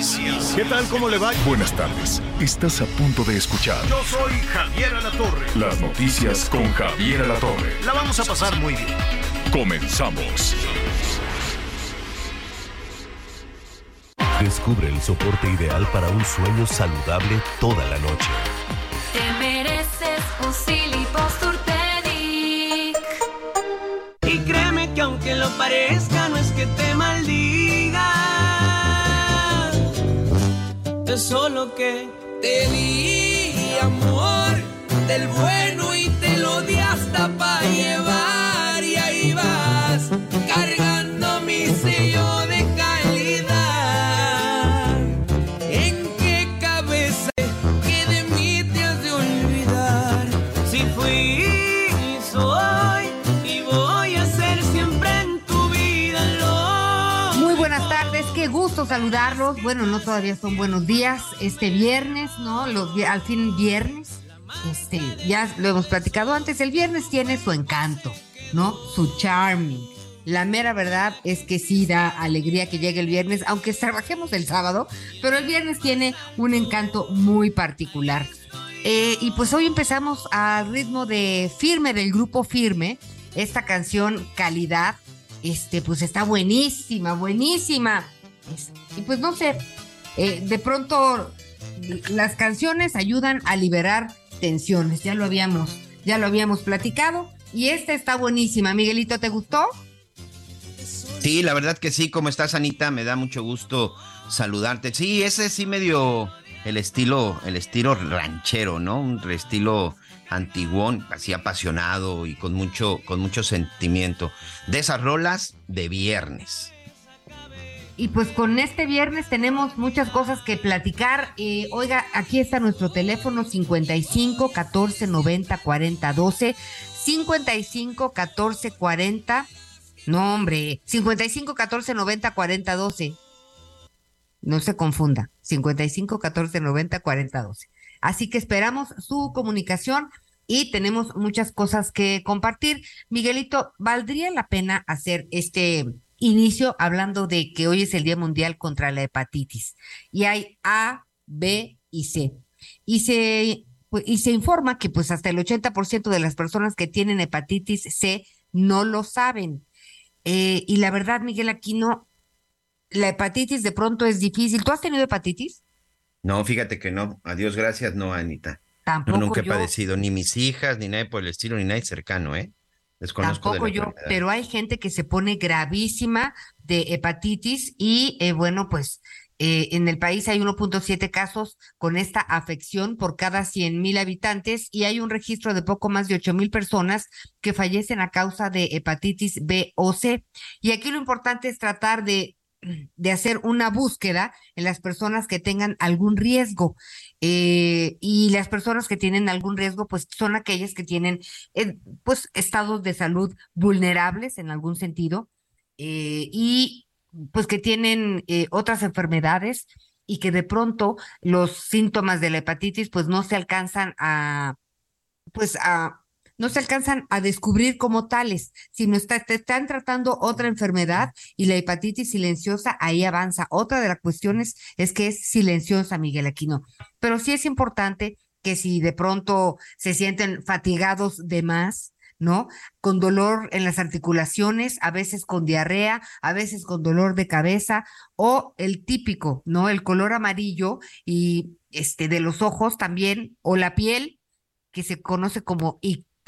Noticias. ¿Qué tal? ¿Cómo le va? Buenas tardes. Estás a punto de escuchar Yo soy Javier Alatorre. las noticias con Javier Alatorre. La vamos a pasar muy bien. Comenzamos. Descubre el soporte ideal para un sueño saludable toda la noche. Te mereces un Posturpedic. Y créeme que aunque lo parezca, Es solo que te di amor del bueno y te lo di hasta para llevar. Saludarlos. Bueno, no todavía son buenos días. Este viernes, ¿no? Al fin viernes. Este, ya lo hemos platicado antes. El viernes tiene su encanto, ¿no? Su charming. La mera verdad es que sí da alegría que llegue el viernes, aunque trabajemos el sábado, pero el viernes tiene un encanto muy particular. Eh, y pues hoy empezamos al ritmo de Firme, del grupo Firme, esta canción Calidad, este, pues está buenísima, buenísima. Y pues no sé, eh, de pronto las canciones ayudan a liberar tensiones, ya lo habíamos, ya lo habíamos platicado. Y esta está buenísima. Miguelito, ¿te gustó? Sí, la verdad que sí. ¿Cómo estás, Anita? Me da mucho gusto saludarte. Sí, ese sí medio el estilo, el estilo ranchero, ¿no? Un estilo antiguón, así apasionado y con mucho, con mucho sentimiento. De esas rolas de viernes. Y pues con este viernes tenemos muchas cosas que platicar. Eh, oiga, aquí está nuestro teléfono 55 14 90 40 12. 55 14 40. No, hombre. 55 14 90 40 12. No se confunda. 55 14 90 40 12. Así que esperamos su comunicación y tenemos muchas cosas que compartir. Miguelito, ¿valdría la pena hacer este inicio hablando de que hoy es el Día Mundial contra la Hepatitis? Y hay A, B y C. Y se, pues, y se informa que pues hasta el 80% de las personas que tienen hepatitis C no lo saben. Eh, y la verdad, Miguel Aquino, la hepatitis de pronto es difícil. ¿Tú has tenido hepatitis? No, fíjate que no. Adiós, gracias, no, Anita. Tampoco No, nunca he padecido ni mis hijas, ni nadie por el estilo, ni nadie cercano, ¿eh? Desconozco de Tampoco la yo, pero hay gente que se pone gravísima de hepatitis y eh, bueno, pues eh, en el país hay 1.7 casos con esta afección por cada 100 mil habitantes y hay un registro de poco más de 8 mil personas que fallecen a causa de hepatitis B o C. Y aquí lo importante es tratar de de hacer una búsqueda en las personas que tengan algún riesgo. Eh, y las personas que tienen algún riesgo, pues son aquellas que tienen eh, pues estados de salud vulnerables en algún sentido eh, y pues que tienen otras enfermedades y que de pronto los síntomas de la hepatitis pues no se alcanzan a pues a no se alcanzan a descubrir como tales, sino te están tratando otra enfermedad y la hepatitis silenciosa ahí avanza. Otra de las cuestiones es que es silenciosa, Miguel Aquino. Pero sí es importante que si de pronto se sienten fatigados de más, ¿no? Con dolor en las articulaciones, a veces con diarrea, a veces con dolor de cabeza o el típico, ¿no? El color amarillo y este de los ojos también o la piel que se conoce como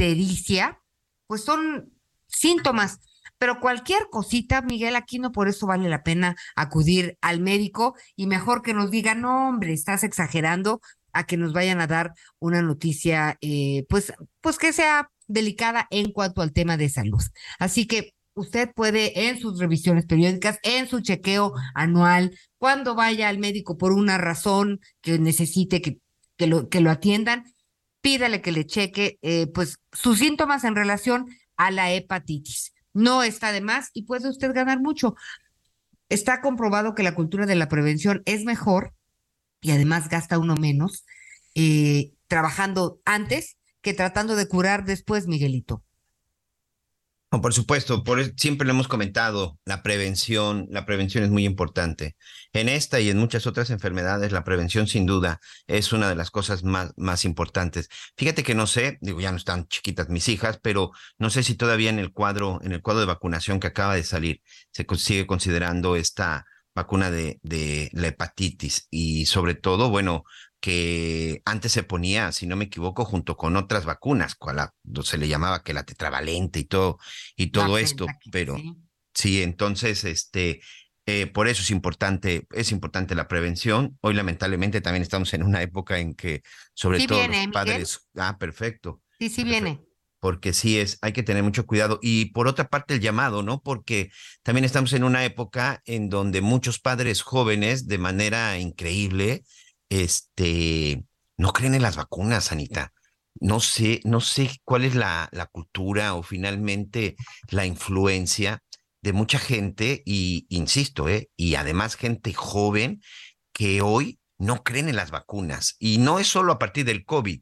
ictericia, pues son síntomas. Pero cualquier cosita, Miguel Aquino, por eso vale la pena acudir al médico y mejor que nos diga, no, hombre, estás exagerando, a que nos vayan a dar una noticia, eh, pues, pues que sea delicada en cuanto al tema de salud. Así que usted puede en sus revisiones periódicas, en su chequeo anual, cuando vaya al médico por una razón que necesite que, que, lo, que lo atiendan, pídale que le cheque eh, pues sus síntomas en relación a la hepatitis. No está de más y puede usted ganar mucho. Está comprobado que la cultura de la prevención es mejor y además gasta uno menos eh, trabajando antes que tratando de curar después, Miguelito. Por supuesto, por, siempre lo hemos comentado, la prevención, la prevención es muy importante. En esta y en muchas otras enfermedades, la prevención sin duda es una de las cosas más, importantes. Fíjate que no sé, digo, ya no están chiquitas mis hijas, pero no sé si todavía en el cuadro, en el cuadro de vacunación que acaba de salir, se sigue considerando esta vacuna de la hepatitis y sobre todo, bueno, que antes se ponía, si no me equivoco, junto con otras vacunas, cual se le llamaba que la tetravalente y todo, y todo esto, pero sí. entonces, este, eh, por eso es importante, es importante la prevención. Hoy lamentablemente también estamos en una época en que, sobre todo los padres, ah, perfecto. Sí, sí viene. Porque sí es, hay que tener mucho cuidado. Y por otra parte, el llamado, ¿no? Porque también estamos en una época en donde muchos padres jóvenes, de manera increíble, este, no creen en las vacunas, Anita. No sé, no sé cuál es la, la cultura o finalmente la influencia de mucha gente, y insisto, ¿eh? y además gente joven que hoy no creen en las vacunas. Y no es solo a partir del COVID.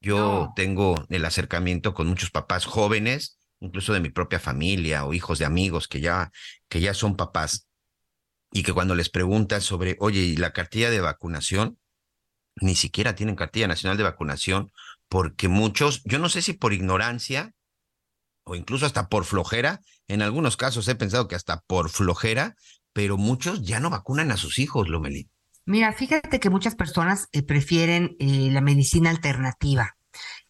Yo tengo el acercamiento con muchos papás jóvenes, incluso de mi propia familia o hijos de amigos que ya, que ya son papás, y que cuando les preguntas sobre, oye, ¿y la cartilla de vacunación? Ni siquiera tienen cartilla nacional de vacunación, porque muchos, yo no sé si por ignorancia o incluso hasta por flojera, en algunos casos he pensado que hasta por flojera, pero muchos ya no vacunan a sus hijos, Lomelí. Mira, fíjate que muchas personas eh, prefieren eh, la medicina alternativa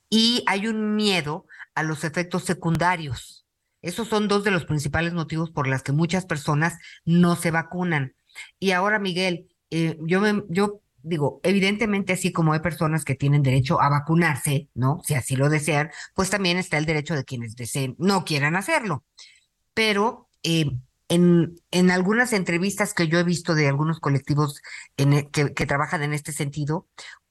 y hay un miedo a los efectos secundarios. Esos son dos de los principales motivos por los que muchas personas no se vacunan. Y ahora, Miguel, eh, yo, me, yo digo, evidentemente así como hay personas que tienen derecho a vacunarse, ¿no? Si así lo desean, pues también está el derecho de quienes deseen, no quieran hacerlo. Pero eh, en, en algunas entrevistas que yo he visto de algunos colectivos e, que, que, trabajan en este sentido,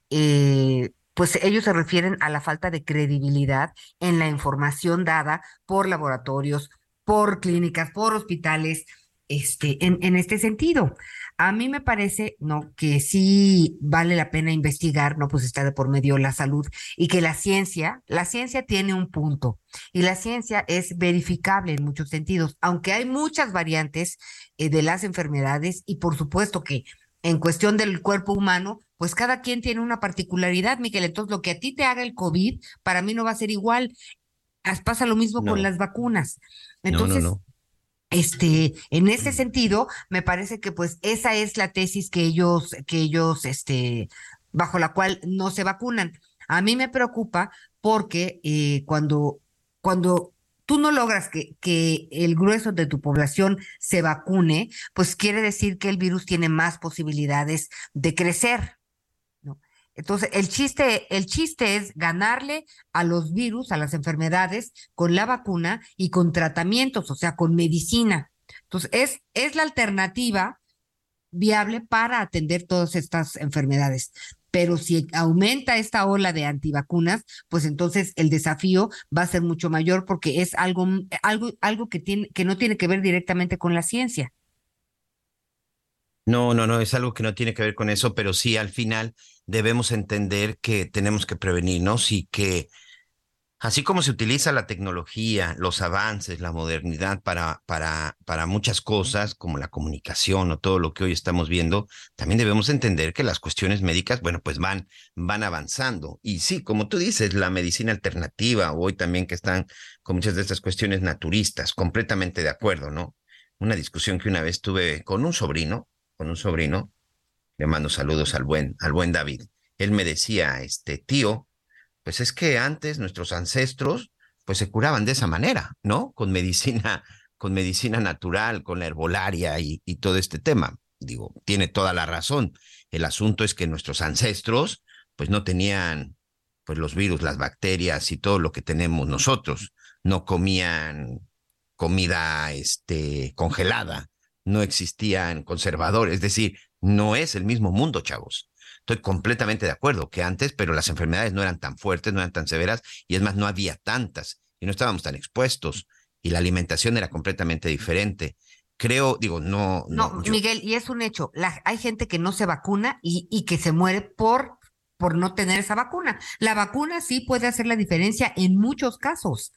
eh, pues ellos se refieren a la falta de credibilidad en la información dada por laboratorios, por clínicas, por hospitales, este, en, en este sentido a mí me parece, ¿no? Que sí vale la pena investigar, ¿no? Pues está de por medio la salud y que la ciencia, la ciencia tiene un punto y la ciencia es verificable en muchos sentidos, aunque hay muchas variantes eh, de las enfermedades y por supuesto que en cuestión del cuerpo humano, pues cada quien tiene una particularidad, Miguel. Entonces, lo que a ti te haga el COVID, para mí no va a ser igual. Pasa lo mismo con las vacunas. Entonces, no, no, este, en ese sentido, me parece que pues esa es la tesis que ellos, que ellos, este, bajo la cual no se vacunan. A mí me preocupa porque eh, cuando, cuando tú no logras que, que el grueso de tu población se vacune, pues quiere decir que el virus tiene más posibilidades de crecer. Entonces, el chiste, el chiste es ganarle a los virus, a las enfermedades, con la vacuna y con tratamientos, o sea, con medicina. Entonces, es, es la alternativa viable para atender todas estas enfermedades. Pero si aumenta esta ola de antivacunas, pues entonces el desafío va a ser mucho mayor porque es algo, algo, algo que, tiene, que no tiene que ver directamente con la ciencia. No, no, no, es algo que no tiene que ver con eso, pero sí al final debemos entender que tenemos que prevenirnos y que así como se utiliza la tecnología, los avances, la modernidad para, para, para muchas cosas, como la comunicación o todo lo que hoy estamos viendo, también debemos entender que las cuestiones médicas, bueno, pues van, van avanzando. Y sí, como tú dices, la medicina alternativa, hoy también que están con muchas de estas cuestiones naturistas, completamente de acuerdo, ¿no? Una discusión que una vez tuve con un sobrino, con un sobrino, le mando saludos al buen, al buen David. Él me decía, este tío, pues es que antes nuestros ancestros, pues se curaban de esa manera, ¿no? Con medicina, con medicina natural, con la herbolaria y, y todo este tema. Digo, tiene toda la razón. El asunto es que nuestros ancestros, pues no tenían, pues los virus, las bacterias y todo lo que tenemos nosotros. No comían comida este, congelada, no existían conservadores, es decir, no es el mismo mundo, chavos. Estoy completamente de acuerdo que antes, pero las enfermedades no eran tan fuertes, no eran tan severas, y es más, no había tantas, y no estábamos tan expuestos, y la alimentación era completamente diferente. Creo, digo, no. No, Miguel, y es un hecho. hay gente que no se vacuna y, y que se muere por, por no tener esa vacuna. La vacuna sí puede hacer la diferencia en muchos casos.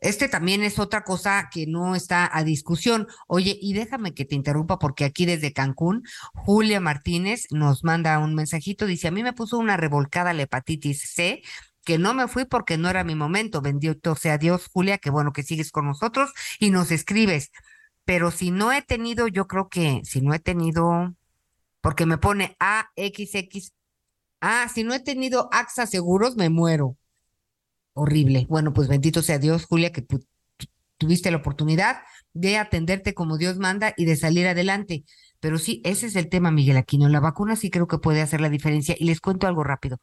Este también es otra cosa que no está a discusión. Oye, y déjame que te interrumpa porque aquí desde Cancún, Julia Martínez nos manda un mensajito, dice, a mí me puso una revolcada la hepatitis C que no me fui porque no era mi momento. Bendito sea Dios, Julia, que bueno que sigues con nosotros y nos escribes. Pero si no he tenido, yo creo que si no he tenido, porque me pone AXX, ah, si no he tenido AXA seguros, me muero horrible. Bueno, pues bendito sea Dios, Julia, que tuviste la oportunidad de atenderte como Dios manda y de salir adelante. Pero sí, ese es el tema, Miguel Aquino. La vacuna sí creo que puede hacer la diferencia. Y les cuento algo rápido.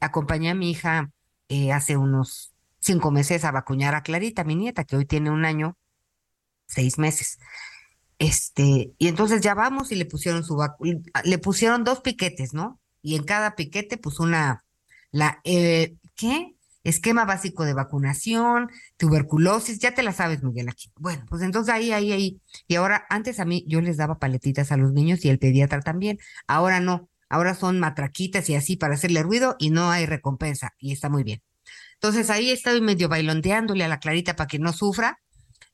Acompañé a mi hija eh, hace unos cinco meses a vacunar a Clarita, mi nieta, que hoy tiene un año, seis meses. Este, y entonces ya vamos y le pusieron su le pusieron dos piquetes, ¿no? Y en cada piquete, pues una, la, eh, ¿qué? Esquema básico de vacunación, tuberculosis, ya te la sabes, Miguel, aquí. Bueno, pues entonces ahí, ahí, ahí. Y ahora, antes a mí yo les daba paletitas a los niños y el pediatra también. Ahora no, ahora son matraquitas y así para hacerle ruido y no hay recompensa y está muy bien. Entonces ahí estoy medio bailonteándole a la Clarita para que no sufra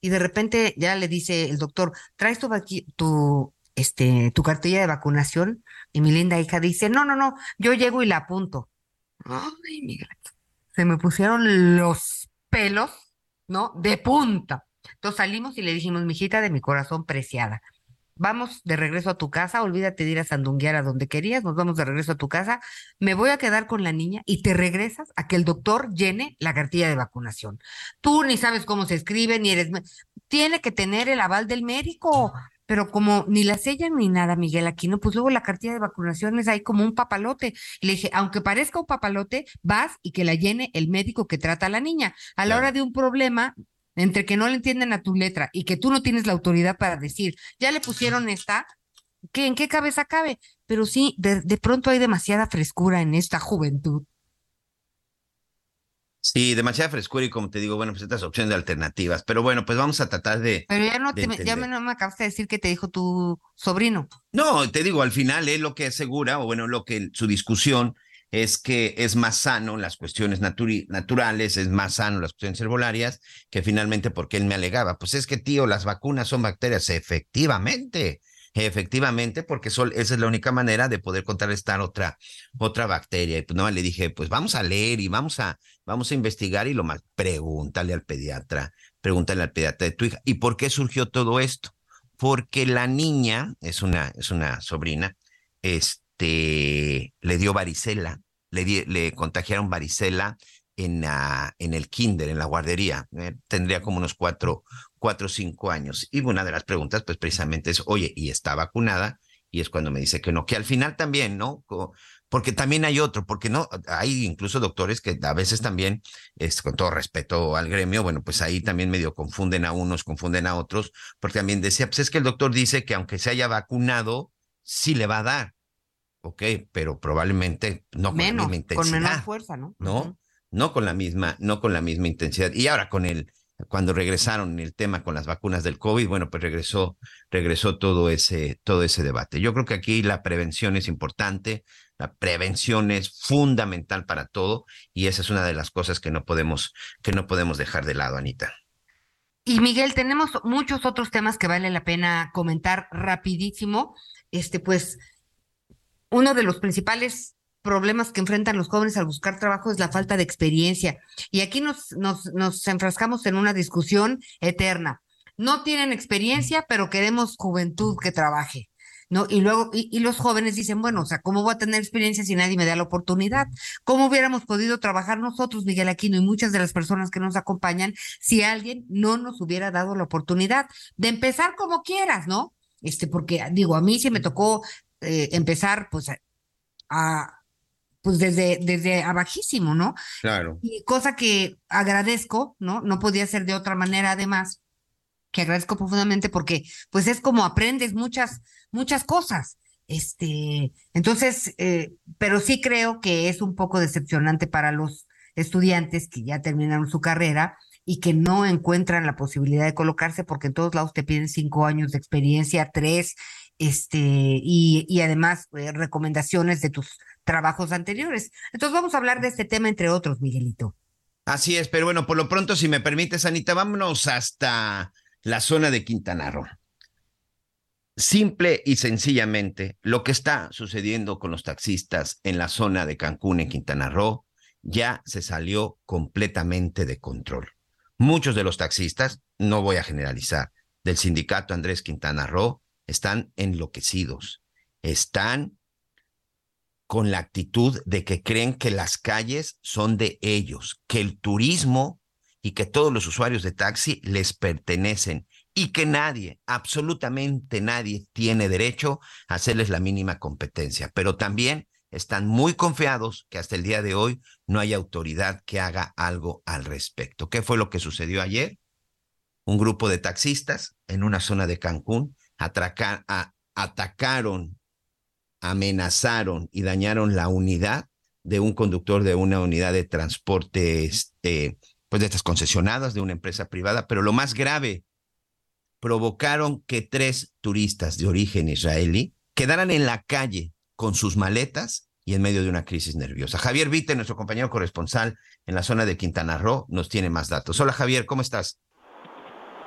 y de repente ya le dice el doctor, traes tu, tu, este, tu cartilla de vacunación y mi linda hija dice, no, no, no, yo llego y la apunto. Ay, Miguel, se me pusieron los pelos, ¿no? De punta. Entonces salimos y le dijimos, mijita de mi corazón preciada, vamos de regreso a tu casa, olvídate de ir a sandunguear a donde querías, nos vamos de regreso a tu casa, me voy a quedar con la niña y te regresas a que el doctor llene la cartilla de vacunación. Tú ni sabes cómo se escribe, ni eres... Tiene que tener el aval del médico pero como ni la sellan ni nada, Miguel Aquino, pues luego la cartilla de vacunación es ahí como un papalote. Y le dije, aunque parezca un papalote, vas y que la llene el médico que trata a la niña. A la hora de un problema, entre que no le entienden a tu letra y que tú no tienes la autoridad para decir, ya le pusieron esta, ¿qué, ¿en qué cabeza cabe? Pero sí, de, de pronto hay demasiada frescura en esta juventud. Sí, demasiada frescura y como te digo, bueno, pues estas opciones de alternativas. Pero bueno, pues vamos a tratar de. Pero ya no, te, ya me, no me de decir que te dijo tu sobrino. No, te digo, al final él lo que asegura, o bueno, lo que su discusión es que es más sano las cuestiones naturales, es más sano las cuestiones herbolarias, que finalmente porque él me alegaba, pues es que tío, las vacunas son bacterias, efectivamente, efectivamente, porque esa es la única manera de poder contrarrestar otra, otra bacteria. Y pues no, le dije, pues vamos a leer y vamos a, vamos a investigar y lo más, pregúntale al pediatra, pregúntale al pediatra de tu hija. ¿Y por qué surgió todo esto? Porque la niña, es una, es una sobrina, este, le dio varicela, le, contagiaron varicela en, en el kinder, en la guardería. Eh, tendría como unos cuatro, cuatro o cinco años. Y una de las preguntas, pues precisamente es, oye, ¿y está vacunada? Y es cuando me dice que no, que al final también, ¿no? Porque también hay otro, porque no, hay incluso doctores que a veces también, es, con todo respeto al gremio, bueno, pues ahí también medio confunden a unos, confunden a otros, porque también decía, pues es que el doctor dice que aunque se haya vacunado, sí le va a dar. Ok, pero probablemente no con la misma intensidad. Con menor fuerza, ¿no? ¿No? no con la misma, no con la misma intensidad. Y ahora con el, cuando regresaron el tema con las vacunas del COVID, bueno, pues regresó, regresó todo ese, todo ese debate. Yo creo que aquí la prevención es importante, la prevención es fundamental para todo, y esa es una de las cosas que no podemos, que no podemos dejar de lado, Anita. Y Miguel, tenemos muchos otros temas que vale la pena comentar rapidísimo. Este, pues, uno de los principales problemas que enfrentan los jóvenes al buscar trabajo es la falta de experiencia. Y aquí nos, nos, nos enfrascamos en una discusión eterna. No tienen experiencia, pero queremos juventud que trabaje. ¿no? Y luego, y, los jóvenes dicen, bueno, o sea, ¿cómo voy a tener experiencia si nadie me da la oportunidad? ¿Cómo hubiéramos podido trabajar nosotros, Miguel Aquino, y muchas de las personas que nos acompañan, si alguien no nos hubiera dado la oportunidad de empezar como quieras, ¿no? Este, porque digo, a mí se me tocó eh, empezar, pues, a, pues desde, desde abajísimo, ¿no? Claro. Y cosa que agradezco, ¿no? No podía ser de otra manera además, que agradezco profundamente porque pues es como aprendes muchas, muchas cosas. Este, entonces, eh, pero sí creo que es un poco decepcionante para los estudiantes que ya terminaron su carrera y que no encuentran la posibilidad de colocarse porque en todos lados te piden cinco años de experiencia, tres, este, y, y además eh, recomendaciones de tus trabajos anteriores. Entonces vamos a hablar de este tema entre otros, Miguelito. Así es, pero bueno, por lo pronto, si me permites, Anita, vámonos hasta la zona de Quintana Roo. Simple y sencillamente, lo que está sucediendo con los taxistas en la zona de Cancún, en Quintana Roo, ya se salió completamente de control. Muchos de los taxistas, no voy a generalizar, del sindicato Andrés Quintana Roo, están enloquecidos, están con la actitud de que creen que las calles son de ellos, que el turismo y que todos los usuarios de taxi les pertenecen y que nadie, absolutamente nadie, tiene derecho a hacerles la mínima competencia. Pero también están muy confiados que hasta el día de hoy no hay autoridad que haga algo al respecto. ¿Qué fue lo que sucedió ayer? Un grupo de taxistas en una zona de Cancún atacaron amenazaron y dañaron la unidad de un conductor de una unidad de transporte, este, pues de estas concesionadas de una empresa privada, pero lo más grave, provocaron que tres turistas de origen israelí quedaran en la calle con sus maletas y en medio de una crisis nerviosa. Javier Vite, nuestro compañero corresponsal en la zona de Quintana Roo, nos tiene más datos. Hola Javier, ¿cómo estás?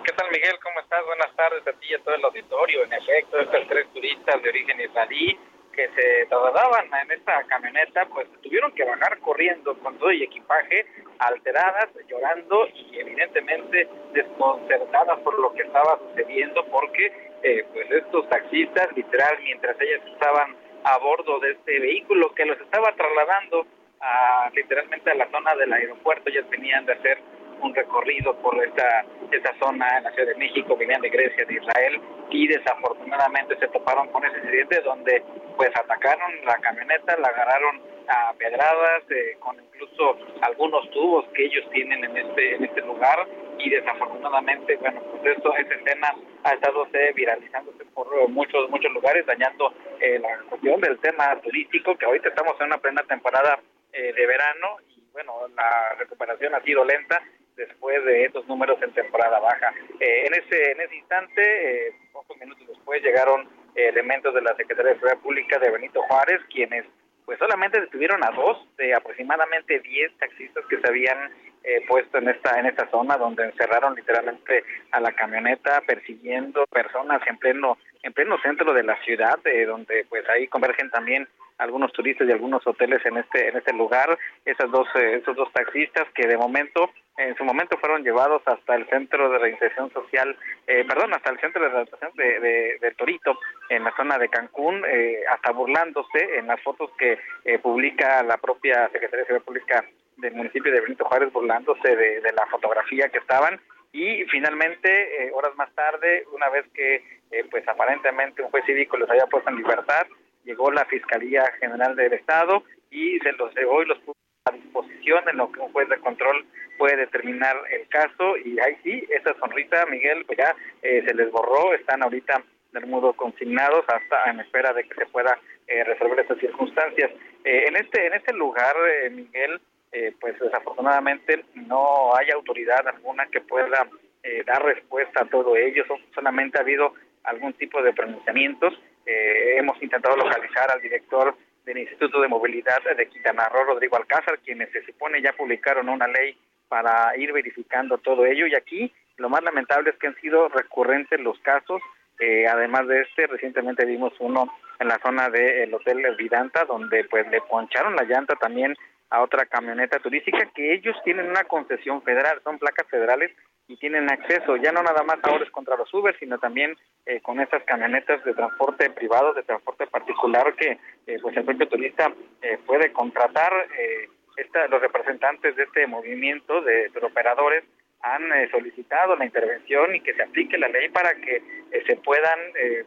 ¿Qué tal Miguel? ¿Cómo estás? Buenas tardes a ti y a todo el auditorio. En efecto, estos tres turistas de origen israelí que se trasladaban en esta camioneta, pues tuvieron que bajar corriendo con todo el equipaje, alteradas, llorando y evidentemente desconcertadas por lo que estaba sucediendo, porque eh, pues estos taxistas, literal, mientras ellas estaban a bordo de este vehículo que los estaba trasladando a, literalmente a la zona del aeropuerto, ellas tenían de hacer un recorrido por esta, esta zona en la Ciudad de México, venían de Grecia, de Israel, y desafortunadamente se toparon con ese incidente donde pues atacaron la camioneta, la agarraron a pedradas, eh, con incluso algunos tubos que ellos tienen en este, en este lugar, y desafortunadamente, bueno, pues esto, esa escena ha estado viralizándose por muchos, muchos lugares, dañando eh, la cuestión del tema turístico, que ahorita estamos en una plena temporada eh, de verano y bueno, la recuperación ha sido lenta después de estos números en temporada baja. Eh, en ese en ese instante, eh, pocos minutos después, llegaron eh, elementos de la Secretaría de Seguridad Pública de Benito Juárez, quienes pues solamente detuvieron a dos de aproximadamente 10 taxistas que se habían puesto en esta en esta zona donde encerraron literalmente a la camioneta persiguiendo personas en pleno en pleno centro de la ciudad donde pues ahí convergen también algunos turistas y algunos hoteles en este en este lugar esas dos esos dos taxistas que de momento en su momento fueron llevados hasta el centro de reinserción social, eh, perdón, hasta el centro de reinserción de, de, Torito, en la zona de Cancún, eh, hasta burlándose en las fotos que eh, publica la propia Secretaría de Seguridad Pública del municipio de Benito Juárez, burlándose de, la fotografía que estaban. Y finalmente, horas más tarde, una vez que pues aparentemente un juez cívico los había puesto en libertad, llegó la Fiscalía General del Estado y se los llevó y los a disposición en lo que un juez de control puede determinar el caso y ahí sí, esa sonrisa, Miguel, pues ya eh, se les borró, están ahorita del modo consignados hasta en espera de que se pueda eh, resolver estas circunstancias. Eh, en este en este lugar, Miguel, pues desafortunadamente no hay autoridad alguna que pueda dar respuesta a todo ello, solamente ha habido algún tipo de pronunciamientos. hemos intentado localizar al director del Instituto de Movilidad de Quintana Roo, Rodrigo Alcázar, quienes se supone ya publicaron una ley para ir verificando todo ello. Y aquí lo más lamentable es que han sido recurrentes los casos. Eh, además de este, recientemente vimos uno en la zona del Hotel Vidanta, donde pues le poncharon la llanta también a otra camioneta turística que ellos tienen una concesión federal, son placas federales y tienen acceso, ya no nada más ahora es contra los Uber, sino también eh, con estas camionetas de transporte privado, de transporte particular que eh, pues el propio turista eh, puede contratar. Esta, los representantes de este movimiento de, de operadores han solicitado la intervención y que se aplique la ley para que se puedan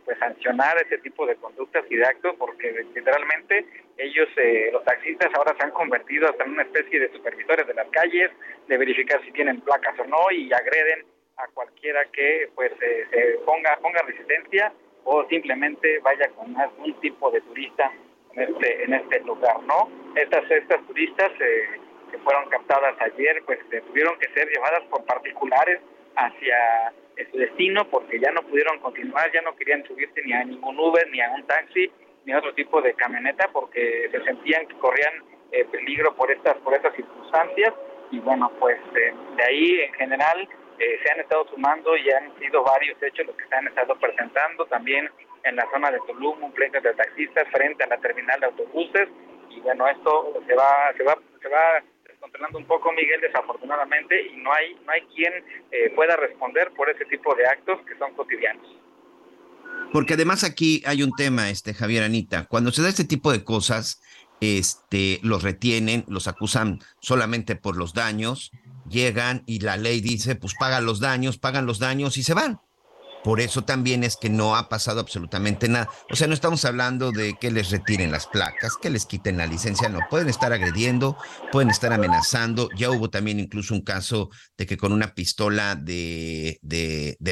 pues sancionar este tipo de conductas y de actos porque literalmente ellos los taxistas ahora se han convertido hasta en una especie de supervisores de las calles de verificar si tienen placas o no y agreden a cualquiera que pues se ponga ponga resistencia o simplemente vaya con algún tipo de turista en este en este lugar no estas estas turistas eh, que fueron captadas ayer pues tuvieron que ser llevadas por particulares hacia su destino porque ya no pudieron continuar ya no querían subirse ni a ningún Uber ni a un taxi ni otro tipo de camioneta porque se sentían que corrían eh, peligro por estas por estas circunstancias. Y bueno pues eh, de ahí en general eh, se han estado sumando y han sido varios hechos los que se han estado presentando también en la zona de Tulum, un pleito de taxistas frente a la terminal de autobuses. Y bueno esto se va se va se va descontrolando un poco Miguel desafortunadamente y no hay no hay quien eh, pueda responder por ese tipo de actos que son cotidianos porque además aquí hay un tema este Javier Anita cuando se da este tipo de cosas este los retienen los acusan solamente por los daños llegan y la ley dice, pues pagan los daños, pagan los daños y se van. Por eso también es que no ha pasado absolutamente nada. O sea, no estamos hablando de que les retiren las placas, que les quiten la licencia, no. Pueden estar agrediendo, pueden estar amenazando. Ya hubo también incluso un caso de que con una pistola de,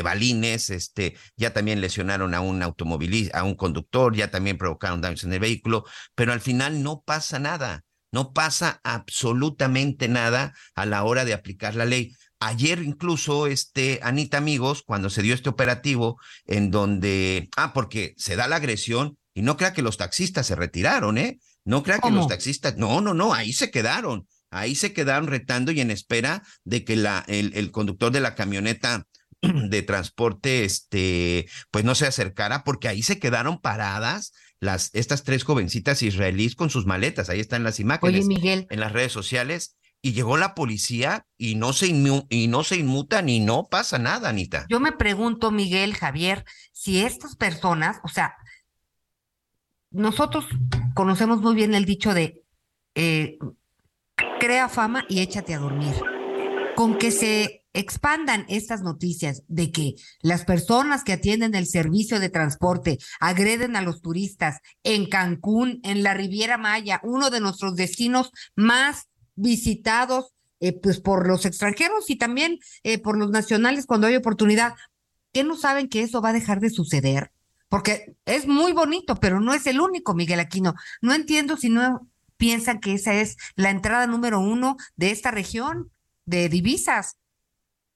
balines, este, ya también lesionaron a un automovilista, a un conductor, ya también provocaron daños en el vehículo, pero al final no pasa nada. No pasa absolutamente nada a la hora de aplicar la ley. Ayer incluso, este, Anita, amigos, cuando se dio este operativo en donde, ah, porque se da la agresión y no crea que los taxistas se retiraron, ¿eh? No crea que los taxistas, no, no, no, ahí se quedaron, ahí se quedaron retando y en espera de que la, el, el conductor de la camioneta de transporte, este, pues no se acercara, porque ahí se quedaron paradas las, estas tres jovencitas israelíes con sus maletas, ahí están las imágenes Miguel. en las redes sociales, y llegó la policía y no se y no se inmuta ni no pasa nada, Anita. Yo me pregunto, Miguel, Javier, si estas personas, o sea, nosotros conocemos muy bien el dicho de eh, crea fama y échate a dormir. Con que se expandan estas noticias de que las personas que atienden el servicio de transporte agreden a los turistas en Cancún, en la Riviera Maya, uno de nuestros destinos más visitados eh, pues por los extranjeros y también eh, por los nacionales cuando hay oportunidad. ¿Qué no saben que eso va a dejar de suceder? Porque es muy bonito, pero no es el único, Miguel Aquino. No entiendo si no piensan que esa es la entrada número uno de esta región de divisas.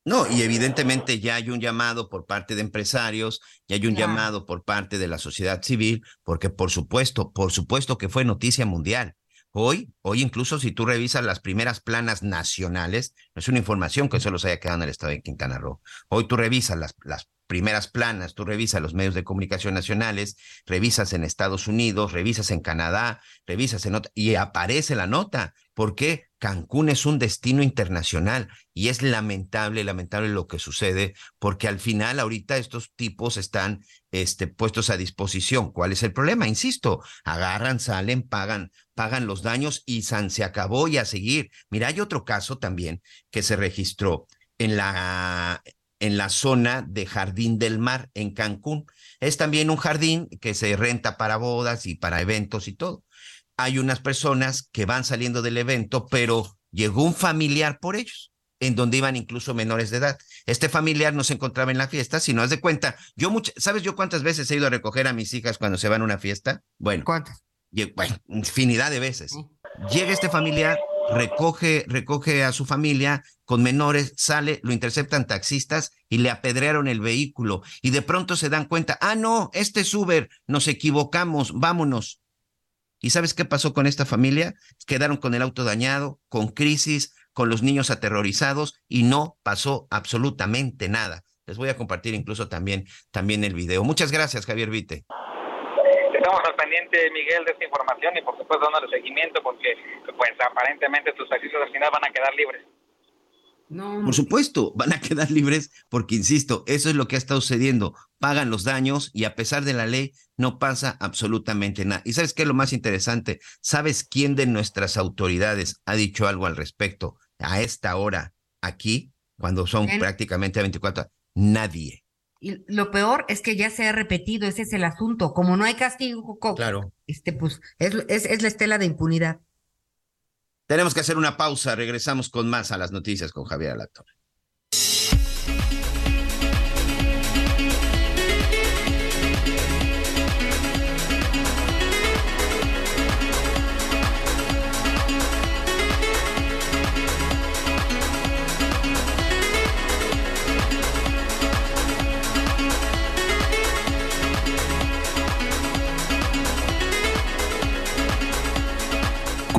No, y evidentemente ya hay un llamado por parte de empresarios, ya hay un llamado por parte de la sociedad civil, porque por supuesto, por supuesto que fue noticia mundial. Hoy, hoy incluso si tú revisas las primeras planas nacionales, no es una información que solo se haya quedado en el estado de Quintana Roo. Hoy tú revisas las, las primeras planas, tú revisas los medios de comunicación nacionales, revisas en Estados Unidos, revisas en Canadá, revisas en y aparece la nota. ¿Por qué? Cancún es un destino internacional y es lamentable, lamentable lo que sucede, porque al final ahorita estos tipos están este, puestos a disposición. ¿Cuál es el problema? Insisto, agarran, salen, pagan, pagan los daños y San se acabó y a seguir. Mira, hay otro caso también que se registró en la en la zona de Jardín del Mar, en Cancún. Es también un jardín que se renta para bodas y para eventos y todo. Hay unas personas que van saliendo del evento, pero llegó un familiar por ellos, en donde iban incluso menores de edad. Este familiar no se encontraba en la fiesta, sino haz de cuenta, yo ¿sabes yo cuántas veces he ido a recoger a mis hijas cuando se van a una fiesta? Bueno, ¿cuántas? Bueno, infinidad de veces. Llega este familiar, recoge, recoge a su familia con menores, sale, lo interceptan taxistas y le apedrearon el vehículo. Y de pronto se dan cuenta, ah, no, este es Uber, nos equivocamos, vámonos. ¿Y sabes qué pasó con esta familia? Quedaron con el auto dañado, con crisis, con los niños aterrorizados y no pasó absolutamente nada. Les voy a compartir incluso también, también el video. Muchas gracias, Javier Vite estamos al pendiente, Miguel, de esta información y por supuesto dándole seguimiento porque pues aparentemente tus taxistas al final van a quedar libres. No. Por supuesto, van a quedar libres porque, insisto, eso es lo que ha estado sucediendo. Pagan los daños y a pesar de la ley no pasa absolutamente nada. ¿Y sabes qué es lo más interesante? ¿Sabes quién de nuestras autoridades ha dicho algo al respecto a esta hora aquí, cuando son prácticamente a 24? Nadie. Y lo peor es que ya se ha repetido, ese es el asunto. Como no hay castigo, claro. este, pues, es, es, la estela de impunidad. Tenemos que hacer una pausa, regresamos con más a las noticias con Javier Alatorre.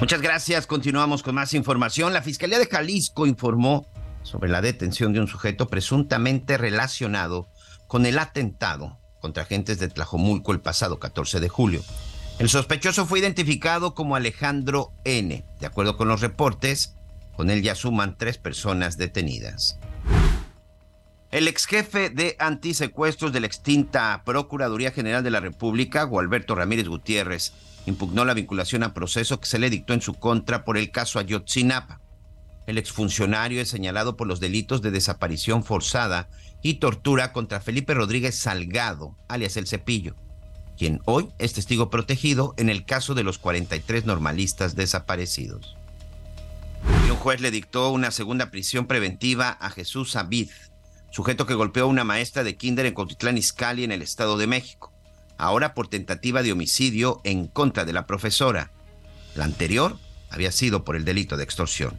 Muchas gracias. Continuamos con más información. La Fiscalía de Jalisco informó sobre la detención de un sujeto presuntamente relacionado con el atentado contra agentes de Tlajomulco el pasado 14 de julio. El sospechoso fue identificado como Alejandro N. De acuerdo con los reportes, con él ya suman tres personas detenidas. El ex jefe de antisecuestros de la extinta Procuraduría General de la República, Gualberto Ramírez Gutiérrez, impugnó la vinculación a proceso que se le dictó en su contra por el caso Ayotzinapa. El exfuncionario es señalado por los delitos de desaparición forzada y tortura contra Felipe Rodríguez Salgado, alias El Cepillo, quien hoy es testigo protegido en el caso de los 43 normalistas desaparecidos. Y un juez le dictó una segunda prisión preventiva a Jesús Abid, sujeto que golpeó a una maestra de kinder en Cotitlán Izcalli en el Estado de México ahora por tentativa de homicidio en contra de la profesora. La anterior había sido por el delito de extorsión.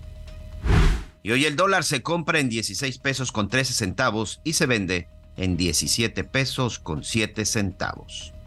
Y hoy el dólar se compra en 16 pesos con 13 centavos y se vende en 17 pesos con 7 centavos.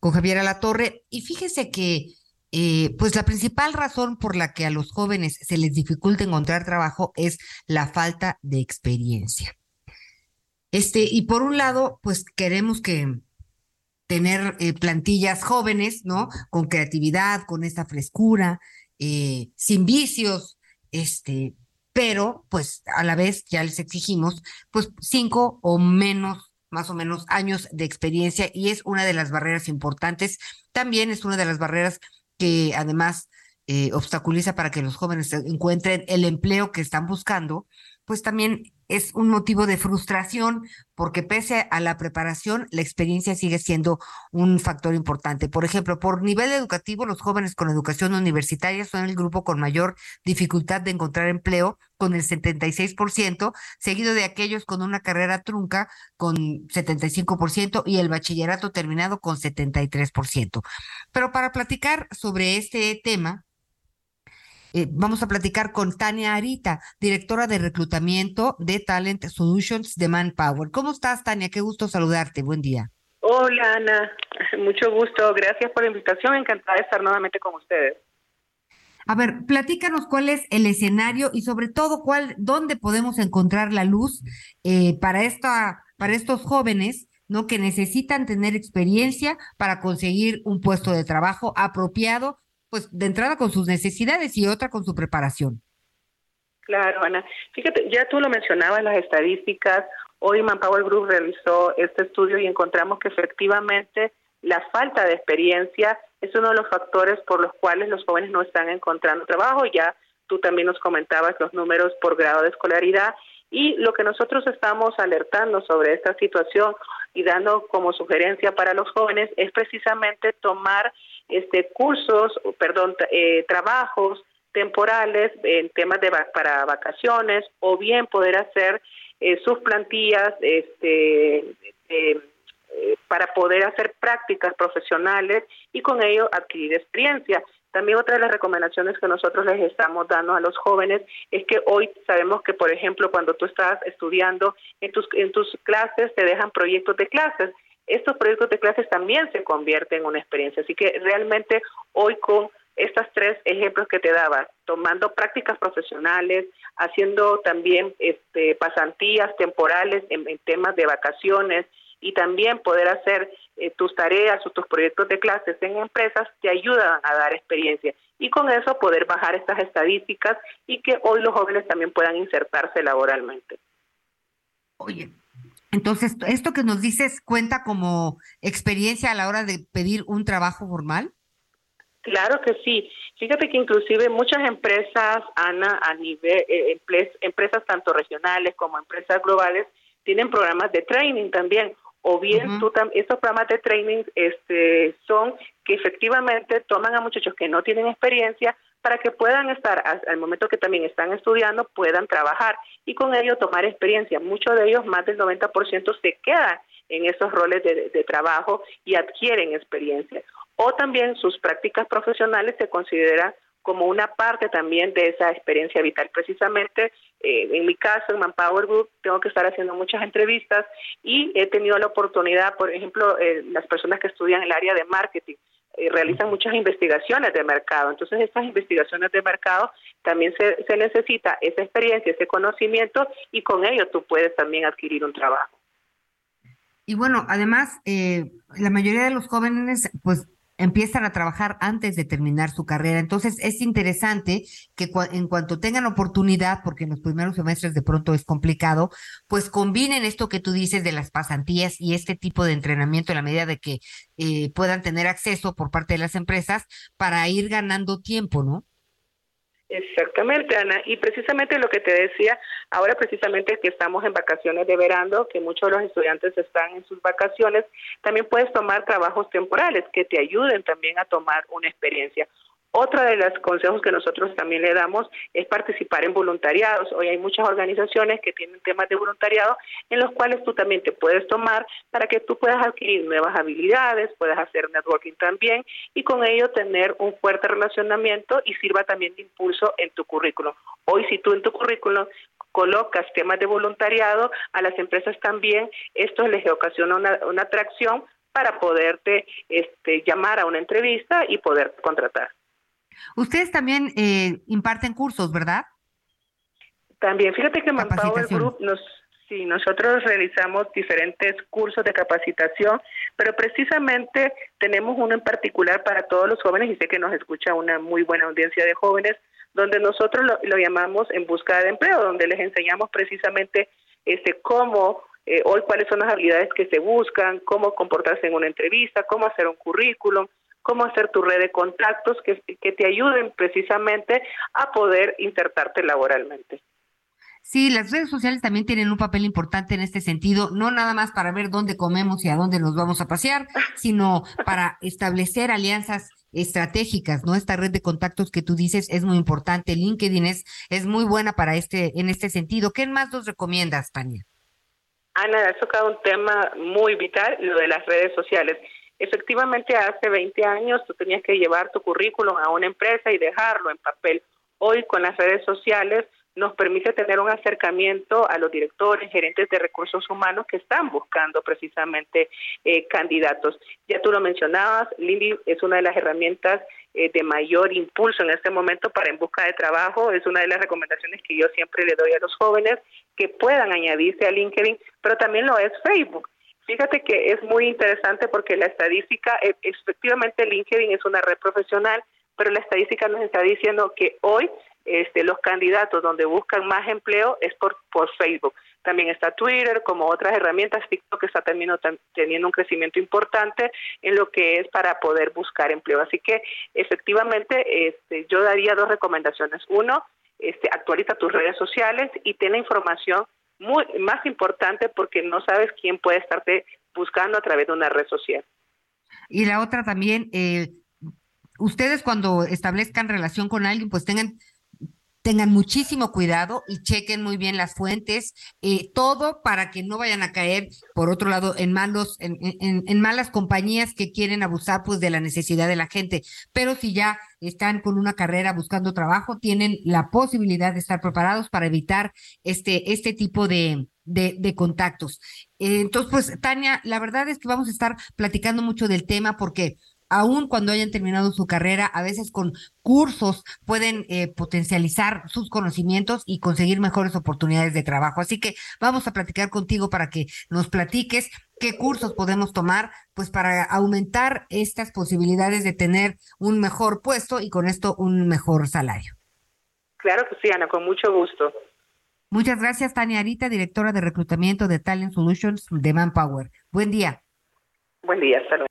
con Javier Alatorre. Y fíjese que, eh, pues la principal razón por la que a los jóvenes se les dificulta encontrar trabajo es la falta de experiencia. Este, y por un lado, pues queremos que tener eh, plantillas jóvenes, ¿no? Con creatividad, con esta frescura, eh, sin vicios, este, pero pues a la vez ya les exigimos pues cinco o menos más o menos años de experiencia y es una de las barreras importantes. También es una de las barreras que además eh, obstaculiza para que los jóvenes encuentren el empleo que están buscando, pues también es un motivo de frustración porque pese a la preparación, la experiencia sigue siendo un factor importante. Por ejemplo, por nivel educativo, los jóvenes con educación universitaria son el grupo con mayor dificultad de encontrar empleo, con el 76%, seguido de aquellos con una carrera trunca con 75% y el bachillerato terminado con 73%. Pero para platicar sobre este tema, eh, vamos a platicar con Tania Arita, directora de reclutamiento de Talent Solutions de Manpower. ¿Cómo estás, Tania? Qué gusto saludarte. Buen día. Hola, Ana. Mucho gusto. Gracias por la invitación. Encantada de estar nuevamente con ustedes. A ver, platícanos cuál es el escenario y sobre todo cuál, dónde podemos encontrar la luz eh, para esta, para estos jóvenes, ¿no? Que necesitan tener experiencia para conseguir un puesto de trabajo apropiado pues de entrada con sus necesidades y otra con su preparación. Claro, Ana. Fíjate, ya tú lo mencionabas, las estadísticas. Hoy Manpower Group realizó este estudio y encontramos que efectivamente la falta de experiencia es uno de los factores por los cuales los jóvenes no están encontrando trabajo. Ya tú también nos comentabas los números por grado de escolaridad y lo que nosotros estamos alertando sobre esta situación y dando como sugerencia para los jóvenes es precisamente tomar este cursos, perdón, eh, trabajos temporales en temas de para vacaciones o bien poder hacer eh, sus plantillas este eh, para poder hacer prácticas profesionales y con ello adquirir experiencia. También otra de las recomendaciones que nosotros les estamos dando a los jóvenes es que hoy sabemos que, por ejemplo, cuando tú estás estudiando en tus, clases te dejan proyectos de clases estos proyectos de clases también se convierten en una experiencia. Así que realmente hoy con estos tres ejemplos que te daba, tomando prácticas profesionales, haciendo también este, pasantías temporales en, temas de vacaciones y también poder hacer eh, tus tareas o tus proyectos de clases en empresas te ayudan a dar experiencia y con eso poder bajar estas estadísticas y que hoy los jóvenes también puedan insertarse laboralmente. Oye, entonces, ¿esto que nos dices cuenta como experiencia a la hora de pedir un trabajo formal? Claro que sí. Fíjate que inclusive muchas empresas, Ana, a nivel, eh, empresas tanto regionales como empresas globales, tienen programas de training también. O bien tú estos programas de training este, son que efectivamente toman a muchachos que no tienen experiencia para que puedan estar, al momento que también están estudiando, puedan trabajar y con ello tomar experiencia. Muchos de ellos, más del 90%, se quedan en esos roles de, de trabajo y adquieren experiencia o también sus prácticas profesionales se consideran como una parte también de esa experiencia vital. Precisamente, eh, en mi caso, en Manpower Group, tengo que estar haciendo muchas entrevistas y he tenido la oportunidad, por ejemplo, eh, las personas que estudian el área de marketing, eh, realizan muchas investigaciones de mercado. Entonces, estas investigaciones de mercado también se, se necesita esa experiencia, ese conocimiento y con ello tú puedes también adquirir un trabajo. Y bueno, además, la mayoría de los jóvenes, pues empiezan a trabajar antes de terminar su carrera. Entonces es interesante que en cuanto tengan oportunidad, porque en los primeros semestres de pronto es complicado, pues combinen esto que tú dices de las pasantías y este tipo de entrenamiento en la medida de que eh, puedan tener acceso por parte de las empresas para ir ganando tiempo, ¿no? Exactamente, Ana. Y precisamente lo que te decía, ahora precisamente que estamos en vacaciones de verano, que muchos de los estudiantes están en sus vacaciones, también puedes tomar trabajos temporales que te ayuden también a tomar una experiencia. Otra de los consejos que nosotros también le damos es participar en voluntariados. Hoy hay muchas organizaciones que tienen temas de voluntariado en los cuales tú también te puedes tomar para que tú puedas adquirir nuevas habilidades, puedas hacer networking también y con ello tener un fuerte relacionamiento y sirva también de impulso en tu currículum. Hoy si tú en tu currículum colocas temas de voluntariado, a las empresas también esto les ocasiona una, una atracción para poderte este, llamar a una entrevista y poder contratar. Ustedes también eh, imparten cursos, ¿verdad? También, fíjate que Manpower Group nos, sí, nosotros realizamos diferentes cursos de capacitación, pero precisamente tenemos uno en particular para todos los jóvenes y sé que nos escucha una muy buena audiencia de jóvenes, donde nosotros lo, llamamos en búsqueda de empleo, donde les enseñamos precisamente este cómo eh, hoy cuáles son las habilidades que se buscan, cómo comportarse en una entrevista, cómo hacer un currículum, cómo hacer tu red de contactos que, que te ayuden precisamente a poder insertarte laboralmente. Sí, las redes sociales también tienen un papel importante en este sentido, no nada más para ver dónde comemos y a dónde nos vamos a pasear, sino para establecer alianzas estratégicas, ¿no? Esta red de contactos que tú dices es muy importante. LinkedIn es, es muy buena para este, en este sentido. ¿Qué más nos recomiendas, Tania? Ana, has tocado un tema muy vital, lo de las redes sociales. Efectivamente, hace 20 años tú tenías que llevar tu currículum a una empresa y dejarlo en papel. Hoy con las redes sociales nos permite tener un acercamiento a los directores, gerentes de recursos humanos que están buscando precisamente eh, candidatos. Ya tú lo mencionabas, Lindy es una de las herramientas eh, de mayor impulso en este momento para en busca de trabajo. Es una de las recomendaciones que yo siempre le doy a los jóvenes que puedan añadirse a LinkedIn, pero también lo es Facebook. Fíjate que es muy interesante porque la estadística, e, efectivamente LinkedIn es una red profesional, pero la estadística nos está diciendo que hoy este, los candidatos donde buscan más empleo es por, por Facebook. También está Twitter, como otras herramientas, TikTok está teniendo, teniendo un crecimiento importante en lo que es para poder buscar empleo. Así que efectivamente este, yo daría dos recomendaciones. Uno, este, actualiza tus redes sociales y ten la información muy más importante porque no sabes quién puede estarte buscando a través de una red social. Y la otra también, eh, ustedes cuando establezcan relación con alguien, pues tengan tengan muchísimo cuidado y chequen muy bien las fuentes, eh, todo para que no vayan a caer, por otro lado, en malos, en, malas compañías que quieren abusar pues de la necesidad de la gente. Pero si ya están con una carrera buscando trabajo, tienen la posibilidad de estar preparados para evitar este, este tipo de, de, de contactos. Eh, entonces, pues, Tania, la verdad es que vamos a estar platicando mucho del tema porque aun cuando hayan terminado su carrera, a veces con cursos pueden eh, potencializar sus conocimientos y conseguir mejores oportunidades de trabajo. Así que vamos a platicar contigo para que nos platiques qué cursos podemos tomar, pues para aumentar estas posibilidades de tener un mejor puesto y con esto un mejor salario. Claro que sí, Ana, con mucho gusto. Muchas gracias, Tania Arita, directora de reclutamiento de Talent Solutions de Manpower. Buen día. Buen día, hasta luego.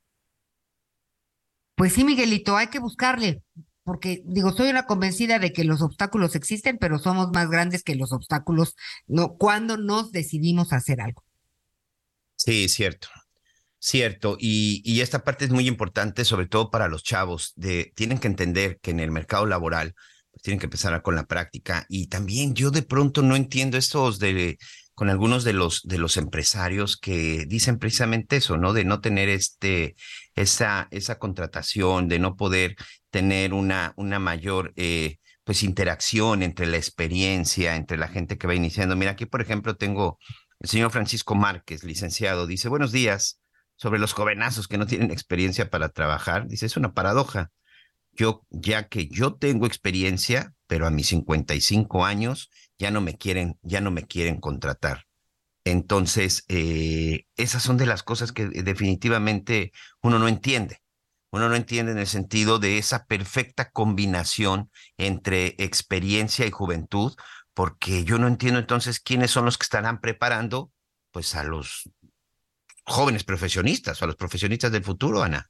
Pues sí, Miguelito, hay que buscarle, porque digo, soy una convencida de que los obstáculos existen, pero somos más grandes que los obstáculos. Cuando nos decidimos hacer algo. Sí, cierto. Cierto, y, y, esta parte es muy importante, sobre todo para los chavos, de tienen que entender que en el mercado laboral pues, tienen que empezar con la práctica. Y también yo de pronto no entiendo estos de con algunos de los de los empresarios que dicen precisamente eso, ¿no? De no tener este esa esa contratación, de no poder tener una una mayor eh, pues interacción entre la experiencia, entre la gente que va iniciando. Mira, aquí por ejemplo tengo el señor Francisco Márquez, licenciado, dice, "Buenos días." Sobre los jovenazos que no tienen experiencia para trabajar, dice, es una paradoja. Yo, ya que yo tengo experiencia, pero a mis 55 años ya no me quieren, ya no me quieren contratar. Entonces, eh, esas son de las cosas que definitivamente uno no entiende. Uno no entiende en el sentido de esa perfecta combinación entre experiencia y juventud, porque yo no entiendo entonces quiénes son los que estarán preparando pues a los jóvenes profesionistas, a los profesionistas del futuro, Ana.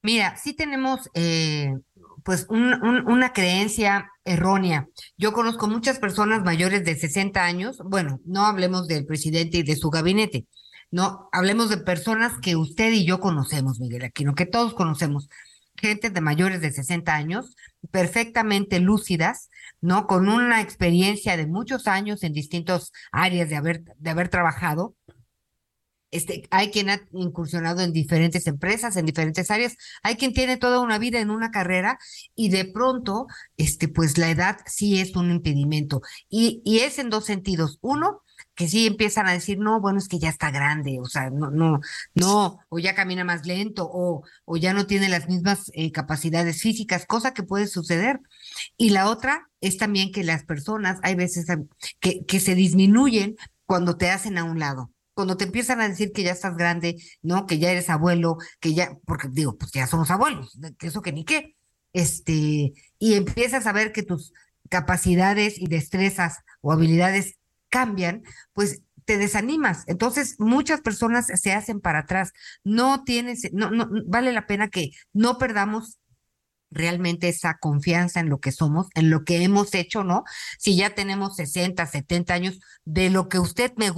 Mira, sí tenemos eh, pues una creencia errónea. Yo conozco muchas personas mayores de 60 años, bueno, no hablemos del presidente y de su gabinete, no, hablemos de personas que usted y yo conocemos, Miguel Aquino, que todos conocemos, gente de mayores de 60 años, perfectamente lúcidas, ¿no? Con una experiencia de muchos años en distintas áreas de haber, de haber trabajado, este, hay quien ha incursionado en diferentes empresas, en diferentes áreas, hay quien tiene toda una vida en una carrera y de pronto, este, pues la edad sí es un impedimento. Y, y es en dos sentidos. Uno, que sí empiezan a decir, no, bueno, es que ya está grande, o sea, no, no, no, o ya camina más lento, o, o ya no tiene las mismas eh, capacidades físicas, cosa que puede suceder. Y la otra es también que las personas, hay veces que, que se disminuyen cuando te hacen a un lado cuando te empiezan a decir que ya estás grande, ¿no? Que ya eres abuelo, que ya, porque digo, pues ya somos abuelos, que eso que ni qué. Este, y empiezas a ver que tus capacidades y destrezas o habilidades cambian, pues te desanimas. Entonces, muchas personas se hacen para atrás. No tienes, no, no, vale la pena que no perdamos realmente esa confianza en lo que somos, en lo que hemos hecho, ¿no? Si ya tenemos 60, 70 años, de lo que usted me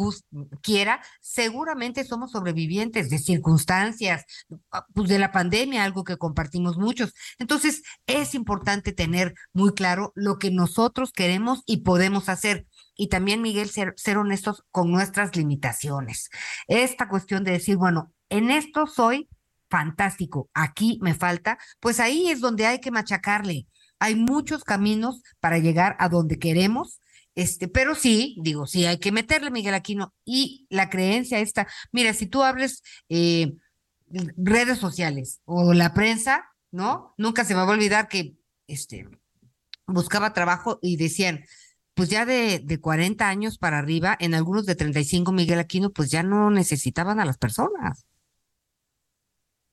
quiera, seguramente somos sobrevivientes de circunstancias, ah, pues de la pandemia, algo que compartimos muchos. Entonces, es importante tener muy claro lo que nosotros queremos y podemos hacer. Y también, Miguel, ser, ser honestos con nuestras limitaciones. Esta cuestión de decir, bueno, en esto soy fantástico, aquí me falta, pues ahí es donde hay que machacarle. Hay muchos caminos para llegar a donde queremos, este, pero sí, digo, sí, hay que meterle, Miguel Aquino, y la creencia esta, mira, si tú hables eh, redes sociales o la prensa, ¿no? Nunca se me va a olvidar que este, buscaba trabajo y decían, pues ya de, de 40 años para arriba, en algunos de 35, Miguel Aquino, pues ya no necesitaban a las personas.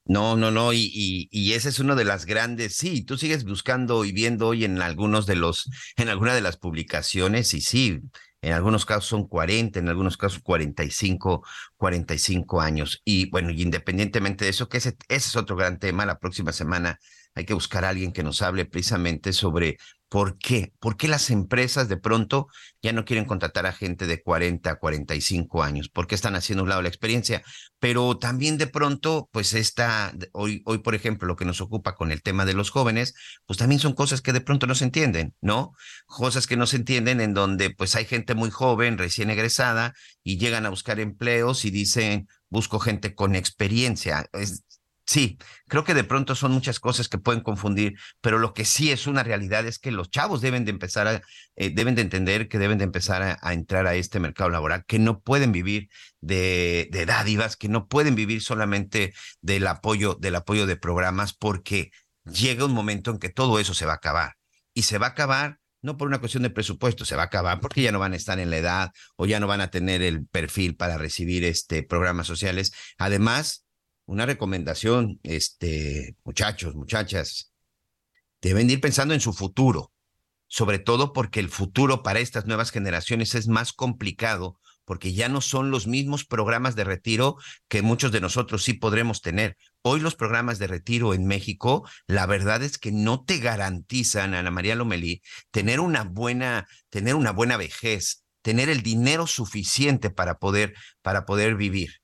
No, no, no, y, y, y ese es uno de las grandes, sí, tú sigues buscando y viendo hoy en algunos de los, en alguna de las publicaciones, y sí, en algunos casos son 40, en algunos casos 45, 45 años. Y bueno, y independientemente de eso, que ese, ese es otro gran tema, la próxima semana hay que buscar a alguien que nos hable precisamente sobre ¿Por qué? ¿Por qué las empresas de pronto ya no quieren contratar a gente de 40 a 45 años? ¿Por qué están haciendo un lado la experiencia? Pero también de pronto, pues esta, hoy, hoy, por ejemplo, lo que nos ocupa con el tema de los jóvenes, pues también son cosas que de pronto no se entienden, ¿no? Cosas que no se entienden en donde pues hay gente muy joven, recién egresada, y llegan a buscar empleos y dicen, busco gente con experiencia. Es, Sí, creo que de pronto son muchas cosas que pueden confundir, pero lo que sí es una realidad es que los chavos deben de empezar a, eh, deben de entender que deben de empezar a, entrar a este mercado laboral, que no pueden vivir de, de dádivas, que no pueden vivir solamente del apoyo, del apoyo de programas, porque llega un momento en que todo eso se va a acabar. Y se va a acabar no por una cuestión de presupuesto, se va a acabar porque ya no van a estar en la edad o ya no van a tener el perfil para recibir este programas sociales. Además, una recomendación, este, muchachos, muchachas, deben ir pensando en su futuro, sobre todo porque el futuro para estas nuevas generaciones es más complicado porque ya no son los mismos programas de retiro que muchos de nosotros sí podremos tener. Hoy los programas de retiro en México, la verdad es que no te garantizan, Ana María Lomelí, tener una buena, tener una buena vejez, tener el dinero suficiente para poder, para poder vivir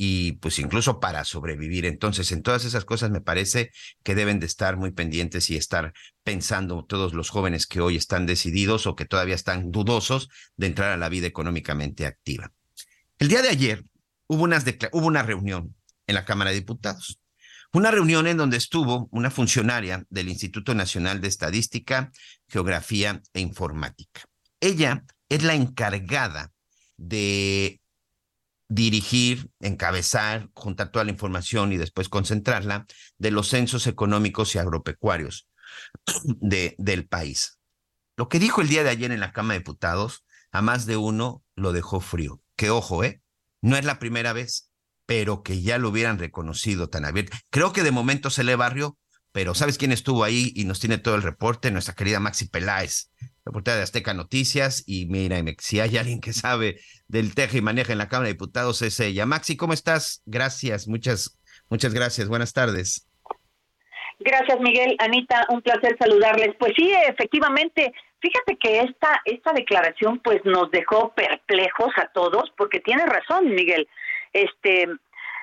y pues incluso para sobrevivir. Entonces, en todas esas cosas me parece que deben de estar muy pendientes y estar pensando todos los jóvenes que hoy están decididos o que todavía están dudosos de entrar a la vida económicamente activa. El día de ayer hubo, unas hubo una reunión en la Cámara de Diputados. Una reunión en donde estuvo una funcionaria del Instituto Nacional de Estadística, Geografía e Informática. Ella es la encargada de dirigir, encabezar, juntar toda la información y después concentrarla de los censos económicos y agropecuarios de, del país. Lo que dijo el día de ayer en la Cámara de Diputados, a más de uno lo dejó frío. Que ojo, ¿eh? No es la primera vez, pero que ya lo hubieran reconocido tan abierto. Creo que de momento se le barrió, pero ¿sabes quién estuvo ahí y nos tiene todo el reporte? Nuestra querida Maxi Peláez, reportera de Azteca Noticias. Y mira, si hay alguien que sabe del teje y maneja en la Cámara de Diputados, es ella. Maxi, ¿cómo estás? Gracias, muchas, muchas gracias. Buenas tardes. Gracias, Miguel. Anita, un placer saludarles. Pues sí, efectivamente, fíjate que esta, esta declaración pues nos dejó perplejos a todos, porque tiene razón, Miguel. Este,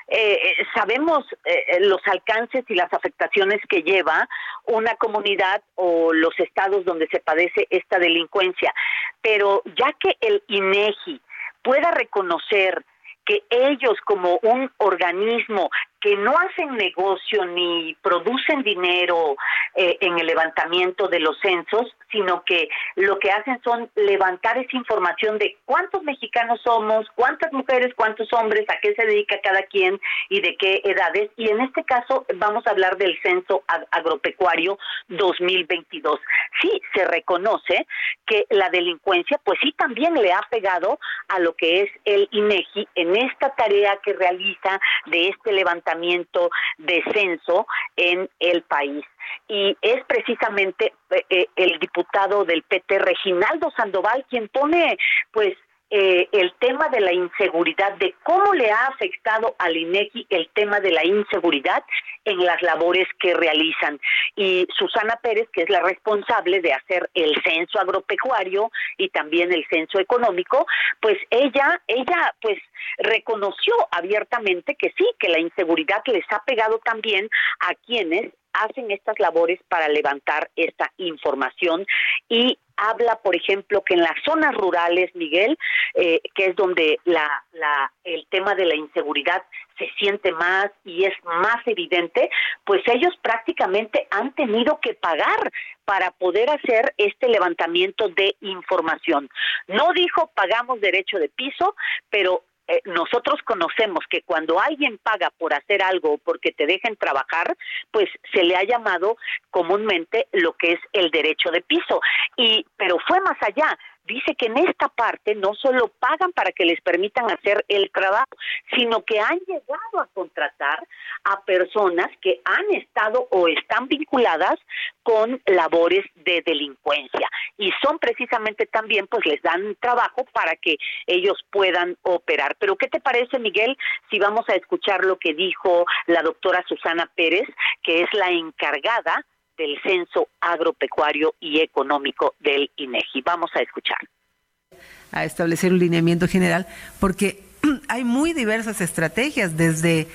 eh, eh, sabemos eh, los alcances y las afectaciones que lleva una comunidad o los estados donde se padece esta delincuencia, pero ya que el INEGI pueda reconocer que ellos como un organismo que no hacen negocio ni producen dinero eh, en el levantamiento de los censos, sino que lo que hacen son levantar esa información de cuántos mexicanos somos, cuántas mujeres, cuántos hombres, a qué se dedica cada quien y de qué edades. Y en este caso vamos a hablar del censo agropecuario 2022. Sí, se reconoce que la delincuencia, pues sí, también le ha pegado a lo que es el INEGI en esta tarea que realiza de este levantamiento de censo en el país. Y es precisamente eh, eh, el diputado del PT, Reginaldo Sandoval, quien pone pues eh, el tema de la inseguridad, de cómo le ha afectado al INEGI el tema de la inseguridad en las labores que realizan. Y Susana Pérez, que es la responsable de hacer el censo agropecuario y también el censo económico, pues ella, ella pues reconoció abiertamente que sí, que la inseguridad les ha pegado también a quienes hacen estas labores para levantar esta información y habla, por ejemplo, que en las zonas rurales, Miguel, eh, que es donde la, la, el tema de la inseguridad se siente más y es más evidente, pues ellos prácticamente han tenido que pagar para poder hacer este levantamiento de información. No dijo pagamos derecho de piso, pero eh, nosotros conocemos que cuando alguien paga por hacer algo porque te dejen trabajar, pues se le ha llamado comúnmente lo que es el derecho de piso. Y pero fue más allá dice que en esta parte no solo pagan para que les permitan hacer el trabajo, sino que han llegado a contratar a personas que han estado o están vinculadas con labores de delincuencia y son precisamente también pues les dan trabajo para que ellos puedan operar. Pero ¿qué te parece Miguel si vamos a escuchar lo que dijo la doctora Susana Pérez, que es la encargada del Censo Agropecuario y Económico del INEGI. Vamos a escuchar. A establecer un lineamiento general, porque hay muy diversas estrategias, desde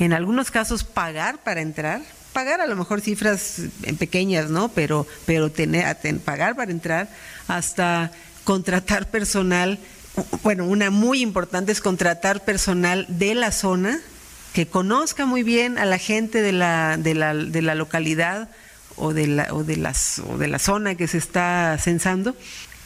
en algunos casos pagar para entrar, pagar a lo mejor cifras pequeñas, ¿no? Pero, pero tener, pagar para entrar, hasta contratar personal. Bueno, una muy importante es contratar personal de la zona que conozca muy bien a la gente de la, de la, de la localidad o de la, o, de las, o de la zona que se está censando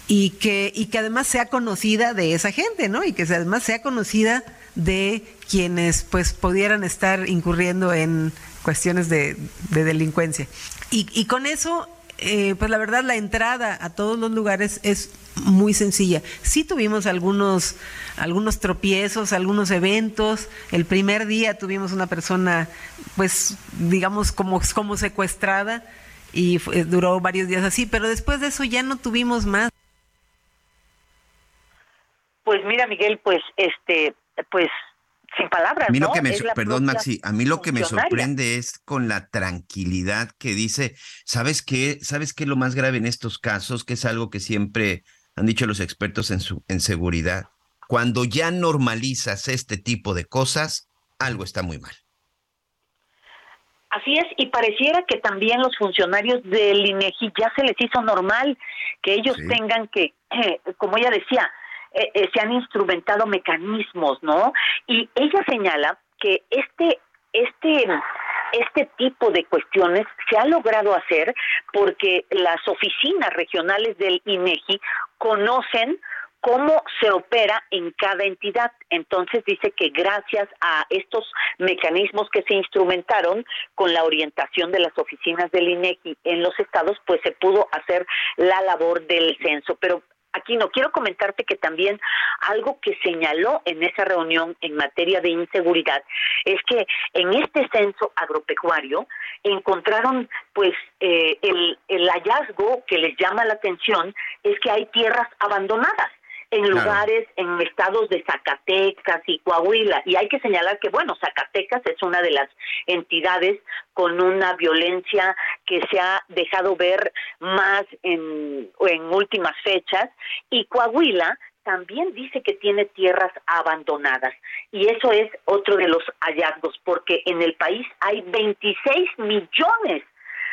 y que, y que además sea conocida de esa gente, ¿no? Y que además sea conocida de quienes pues pudieran estar incurriendo en cuestiones de, delincuencia. Y, y, con eso, eh, pues la verdad, la entrada a todos los lugares es muy sencilla. Sí tuvimos algunos, algunos tropiezos, algunos eventos. El primer día tuvimos una persona, pues, digamos, como, como secuestrada y duró varios días así, pero después de eso ya no tuvimos más. Pues mira, Miguel, pues este, pues sin palabras. A mí lo que me, perdón, Maxi, a mí lo que me sorprende es con la tranquilidad que dice, ¿sabes qué? ¿Sabes qué es lo más grave en estos casos? Que es algo que siempre han dicho los expertos en, su, en seguridad. Cuando ya normalizas este tipo de cosas, algo está muy mal. Así es, y pareciera que también los funcionarios del INEGI ya se les hizo normal que ellos tengan que, como ella decía, eh, eh, se han instrumentado mecanismos, ¿no? Y ella señala que este, este, este tipo de cuestiones se ha logrado hacer porque las oficinas regionales del INEGI conocen cómo se opera en cada entidad. Entonces dice que gracias a estos mecanismos que se instrumentaron con la orientación de las oficinas del INEGI en los estados, pues se pudo hacer la labor del censo. Pero Aquí no quiero comentarte que también algo que señaló en esa reunión en materia de inseguridad es que en este censo agropecuario encontraron pues eh, el, el hallazgo que les llama la atención es que hay tierras abandonadas en lugares, en estados de Zacatecas y Coahuila. Y hay que señalar que, bueno, Zacatecas es una de las entidades con una violencia que se ha dejado ver más en, en últimas fechas. Y Coahuila también dice que tiene tierras abandonadas. Y eso es otro de los hallazgos, porque en el país hay 26 millones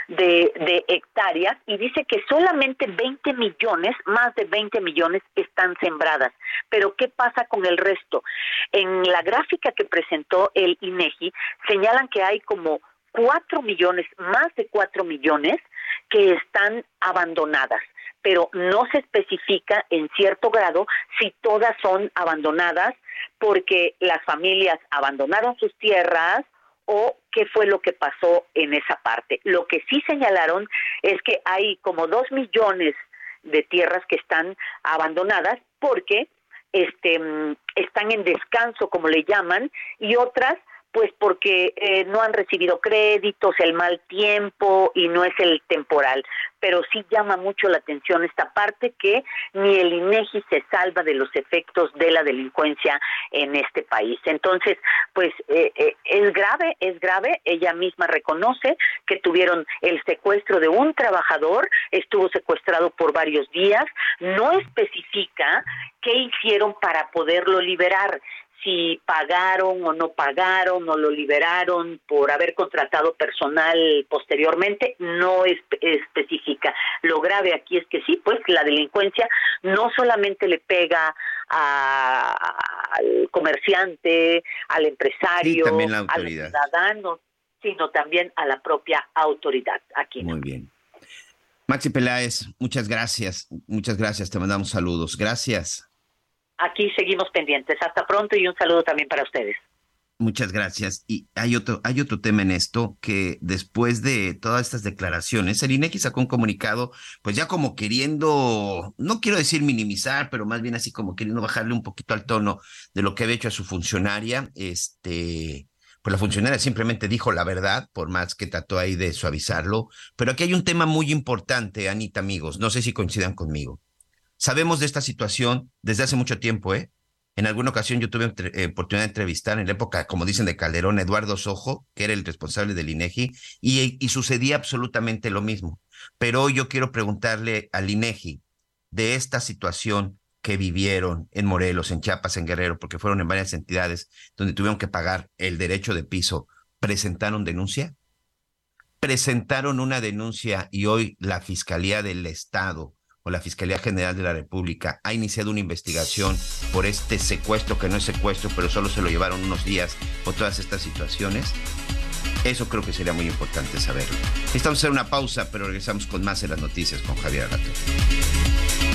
de, hectáreas y dice que solamente 20 millones, más de 20 millones están sembradas. Pero ¿qué pasa con el resto? En la gráfica que presentó el INEGI señalan que hay como 4 millones, más de 4 millones que están abandonadas pero no se especifica en cierto grado si todas son abandonadas porque las familias abandonaron sus tierras o qué fue lo que pasó en esa parte. Lo que sí señalaron es que hay como dos millones de tierras que están abandonadas porque este, mm, están en descanso, como le llaman, y otras pues porque eh, no han recibido créditos, el mal tiempo y no es el temporal. Pero sí llama mucho la atención esta parte que ni el INEGI se salva de los efectos de la delincuencia en este país. Entonces, pues eh, eh, es grave, es grave. Ella misma reconoce que tuvieron el secuestro de un trabajador, estuvo secuestrado por varios días, no especifica qué hicieron para poderlo liberar si pagaron o no pagaron o lo liberaron por haber contratado personal posteriormente, no es, especifica. Lo grave aquí es que sí, pues la delincuencia no solamente le pega al comerciante, al empresario, al ciudadano, sino también a la propia autoridad aquí. Muy bien. Maxi Peláez, muchas gracias, muchas gracias, te mandamos saludos. Gracias aquí seguimos pendientes. Hasta pronto y un saludo también para ustedes. Muchas gracias. Y hay otro, hay otro tema en esto que después de todas estas declaraciones, el INEGI sacó un comunicado, pues ya como queriendo, no quiero decir minimizar, pero más bien así como queriendo bajarle un poquito al tono de lo que había hecho a su funcionaria. Este, pues la funcionaria simplemente dijo la verdad, por más que trató ahí de suavizarlo. Pero aquí hay un tema muy importante, Anita, amigos. No sé si coincidan conmigo. Sabemos de esta situación desde hace mucho tiempo, ¿eh? En alguna ocasión yo tuve eh, oportunidad de entrevistar en la época, como dicen, de Calderón, Eduardo Sojo, que era el responsable del INEGI, y, y sucedía absolutamente lo mismo. Pero hoy yo quiero preguntarle al INEGI de esta situación que vivieron en Morelos, en Chiapas, en Guerrero, porque fueron en varias entidades donde tuvieron que pagar el derecho de piso, ¿presentaron denuncia? Presentaron una denuncia y hoy la Fiscalía del Estado o la Fiscalía General de la República ha iniciado una investigación por este secuestro, que no es secuestro, pero solo se lo llevaron unos días o todas estas situaciones? Eso creo que sería muy importante saberlo. Estamos hacer una pausa, pero regresamos con más en las noticias con Javier Arato.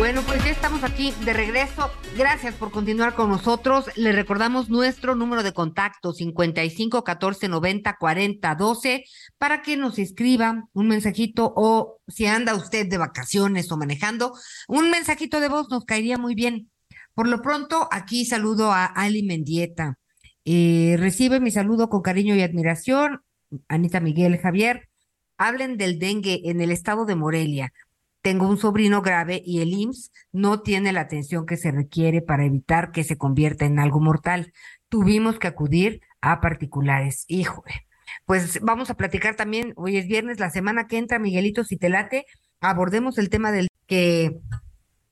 Bueno, pues ya estamos aquí de regreso. Gracias por continuar con nosotros. Le recordamos nuestro número de contacto 55 14 90 40 12 para que nos escriba un mensajito o si anda usted de vacaciones o manejando, un mensajito de voz nos caería muy bien. Por lo pronto, aquí saludo a Ali Mendieta. Eh, recibe mi saludo con cariño y admiración. Anita Miguel Javier. Hablen del dengue en el estado de Morelia tengo un sobrino grave y el IMSS no tiene la atención que se requiere para evitar que se convierta en algo mortal. Tuvimos que acudir a particulares. Híjole. Pues vamos a platicar también, hoy es viernes, la semana que entra, Miguelito, si te late, abordemos el tema del que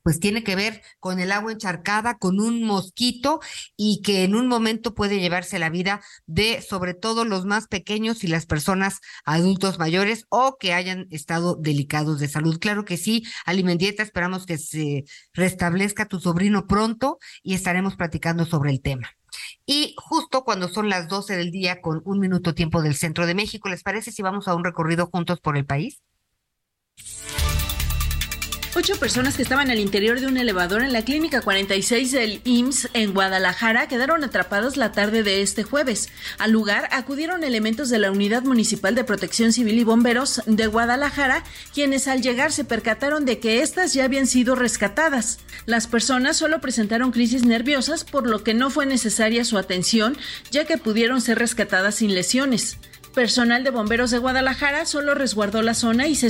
pues tiene que ver con el agua encharcada, con un mosquito y que en un momento puede llevarse la vida de sobre todo los más pequeños y las personas adultos mayores o que hayan estado delicados de salud. Claro que sí, Alimendieta, esperamos que se restablezca tu sobrino pronto y estaremos platicando sobre el tema. Y justo cuando son las 12 del día con un minuto tiempo del centro de México, ¿les parece si vamos a un recorrido juntos por el país? Ocho personas que estaban al interior de un elevador en la clínica 46 del IMSS en Guadalajara quedaron atrapados la tarde de este jueves. Al lugar acudieron elementos de la Unidad Municipal de Protección Civil y Bomberos de Guadalajara, quienes al llegar se percataron de que éstas ya habían sido rescatadas. Las personas solo presentaron crisis nerviosas, por lo que no fue necesaria su atención, ya que pudieron ser rescatadas sin lesiones. Personal de bomberos de Guadalajara solo resguardó la zona y se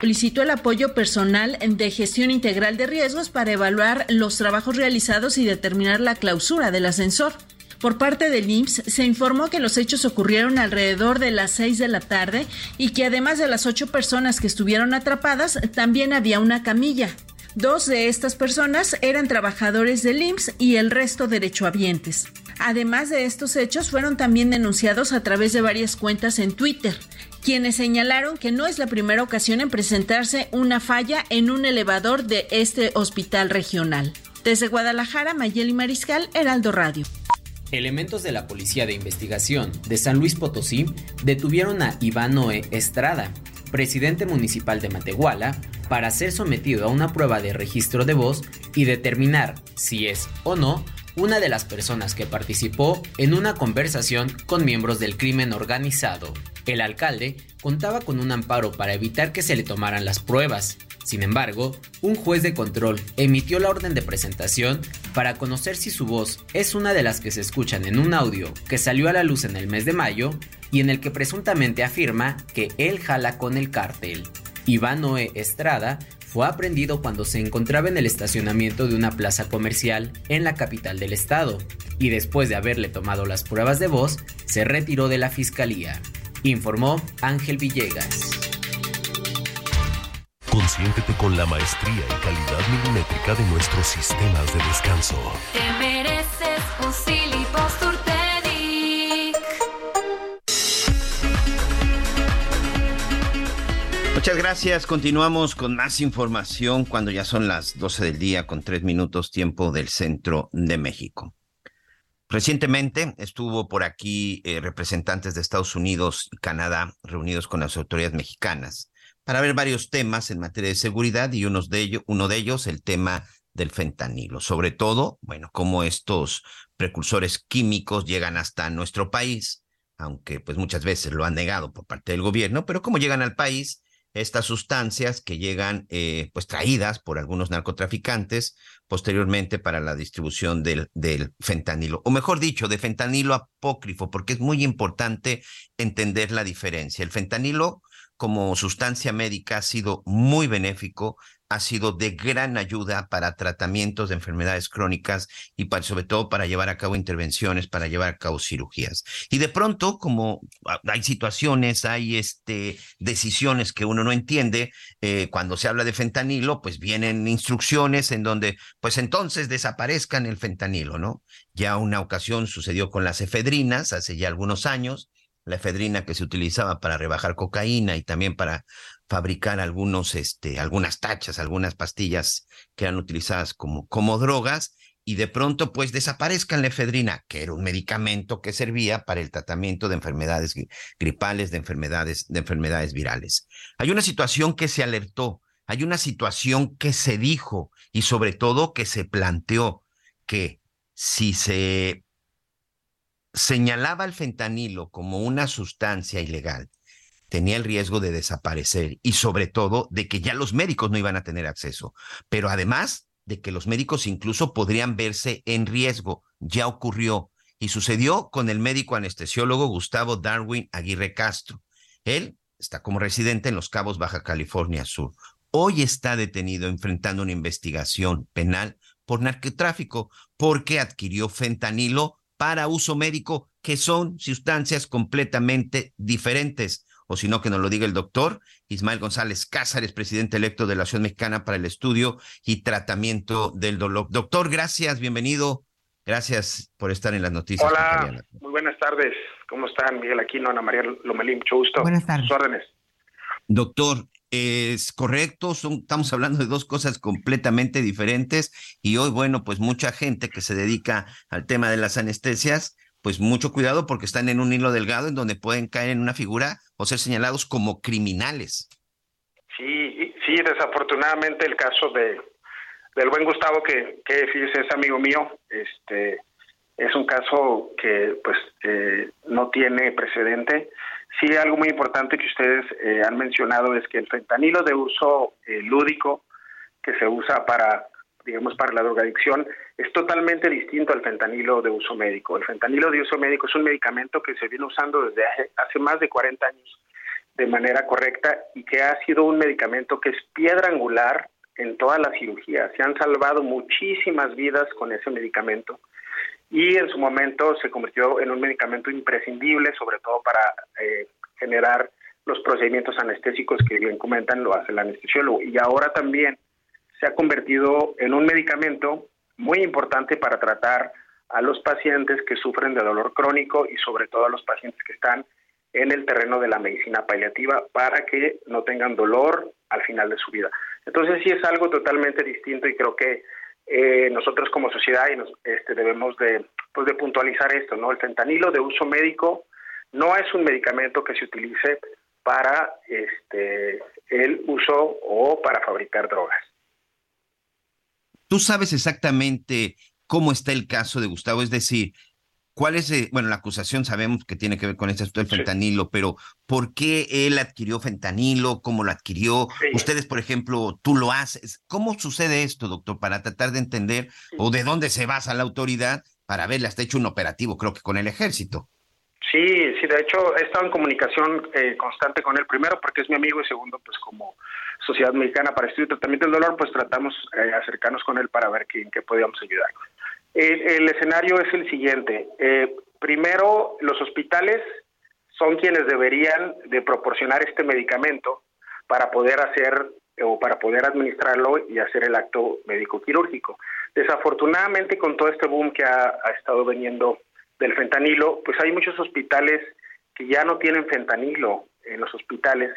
Solicitó el apoyo personal de gestión integral de riesgos para evaluar los trabajos realizados y determinar la clausura del ascensor. Por parte del IMSS se informó que los hechos ocurrieron alrededor de las 6 de la tarde y que además de las ocho personas que estuvieron atrapadas, también había una camilla. Dos de estas personas eran trabajadores del IMSS y el resto derechohabientes. Además de estos hechos, fueron también denunciados a través de varias cuentas en Twitter quienes señalaron que no es la primera ocasión en presentarse una falla en un elevador de este hospital regional. Desde Guadalajara, Mayeli Mariscal, Heraldo Radio. Elementos de la Policía de Investigación de San Luis Potosí detuvieron a Iván Noé Estrada, presidente municipal de Matehuala, para ser sometido a una prueba de registro de voz y determinar si es o no una de las personas que participó en una conversación con miembros del crimen organizado. El alcalde contaba con un amparo para evitar que se le tomaran las pruebas. Sin embargo, un juez de control emitió la orden de presentación para conocer si su voz es una de las que se escuchan en un audio que salió a la luz en el mes de mayo y en el que presuntamente afirma que él jala con el cártel. Iván Noé Estrada fue aprendido cuando se encontraba en el estacionamiento de una plaza comercial en la capital del estado y después de haberle tomado las pruebas de voz, se retiró de la fiscalía informó Ángel Villegas. Consiéntete con la maestría y calidad milimétrica de nuestros sistemas de descanso. Te mereces un Muchas gracias. Continuamos con más información cuando ya son las 12 del día con tres minutos tiempo del centro de México. Recientemente estuvo por aquí eh, representantes de Estados Unidos y Canadá reunidos con las autoridades mexicanas para ver varios temas en materia de seguridad y uno de ellos el tema del fentanilo, sobre todo, bueno, cómo estos precursores químicos llegan hasta nuestro país, aunque pues muchas veces lo han negado por parte del gobierno, pero cómo llegan al país estas sustancias que llegan eh, pues traídas por algunos narcotraficantes posteriormente para la distribución del, del fentanilo, o mejor dicho, de fentanilo apócrifo, porque es muy importante entender la diferencia. El fentanilo como sustancia médica ha sido muy benéfico, ha sido de gran ayuda para tratamientos de enfermedades crónicas y para, sobre todo para llevar a cabo intervenciones, para llevar a cabo cirugías. Y de pronto, como hay situaciones, hay este, decisiones que uno no entiende, eh, cuando se habla de fentanilo, pues vienen instrucciones en donde, pues entonces desaparezcan el fentanilo, ¿no? Ya una ocasión sucedió con las efedrinas hace ya algunos años, la efedrina que se utilizaba para rebajar cocaína y también para fabricar algunos, este, algunas tachas, algunas pastillas que eran utilizadas como, como drogas, y de pronto pues desaparezcan la efedrina, que era un medicamento que servía para el tratamiento de enfermedades gripales, de enfermedades, de enfermedades virales. Hay una situación que se alertó, hay una situación que se dijo y sobre todo que se planteó que si se señalaba el fentanilo como una sustancia ilegal, tenía el riesgo de desaparecer y sobre todo de que ya los médicos no iban a tener acceso, pero además de que los médicos incluso podrían verse en riesgo. Ya ocurrió y sucedió con el médico anestesiólogo Gustavo Darwin Aguirre Castro. Él está como residente en Los Cabos, Baja California Sur. Hoy está detenido enfrentando una investigación penal por narcotráfico porque adquirió fentanilo para uso médico, que son sustancias completamente diferentes o si no, que nos lo diga el doctor Ismael González Cázares, presidente electo de la Ciudad Mexicana para el Estudio y Tratamiento del Dolor. Doctor, gracias, bienvenido. Gracias por estar en las noticias. Hola, muy buenas tardes. ¿Cómo están? Miguel Aquino, Ana María Lomelín, mucho gusto. Buenas tardes. Sus órdenes. Doctor, es correcto, son, estamos hablando de dos cosas completamente diferentes y hoy, bueno, pues mucha gente que se dedica al tema de las anestesias, pues mucho cuidado porque están en un hilo delgado en donde pueden caer en una figura o ser señalados como criminales. Sí, sí, desafortunadamente el caso de del buen Gustavo que, es amigo mío, este es un caso que pues eh, no tiene precedente. Sí, algo muy importante que ustedes eh, han mencionado es que el fentanilo de uso eh, lúdico que se usa para digamos, para la drogadicción, es totalmente distinto al fentanilo de uso médico. El fentanilo de uso médico es un medicamento que se viene usando desde hace más de 40 años de manera correcta y que ha sido un medicamento que es piedra angular en todas las cirugías. Se han salvado muchísimas vidas con ese medicamento y en su momento se convirtió en un medicamento imprescindible, sobre todo para eh, generar los procedimientos anestésicos que bien comentan lo hace el anestesiólogo. Y ahora también se ha convertido en un medicamento muy importante para tratar a los pacientes que sufren de dolor crónico y sobre todo a los pacientes que están en el terreno de la medicina paliativa para que no tengan dolor al final de su vida. Entonces sí es algo totalmente distinto y creo que eh, nosotros como sociedad y nos, este, debemos de, pues de puntualizar esto, ¿no? El fentanilo de uso médico no es un medicamento que se utilice para este, el uso o para fabricar drogas. ¿Tú sabes exactamente cómo está el caso de Gustavo? Es decir, ¿cuál es, eh, bueno, la acusación sabemos que tiene que ver con este asunto del fentanilo, pero ¿por qué él adquirió fentanilo? ¿Cómo lo adquirió? Ustedes, por ejemplo, tú lo haces. ¿Cómo sucede esto, doctor, para tratar de entender o de dónde se basa la autoridad para verle hasta hecho un operativo, creo que con el ejército? Sí, sí, de hecho he estado en comunicación eh, constante con él, primero porque es mi amigo y segundo pues como Sociedad Mexicana para Estudio y Tratamiento del Dolor, pues tratamos eh, acercarnos con él para ver en qué podíamos ayudar. El, escenario es el siguiente. Eh, primero, los hospitales son quienes deberían de proporcionar este medicamento para poder hacer o para poder administrarlo y hacer el acto médico quirúrgico. Desafortunadamente, con todo este boom que ha, ha estado veniendo del fentanilo, pues hay muchos hospitales que ya no tienen fentanilo en los hospitales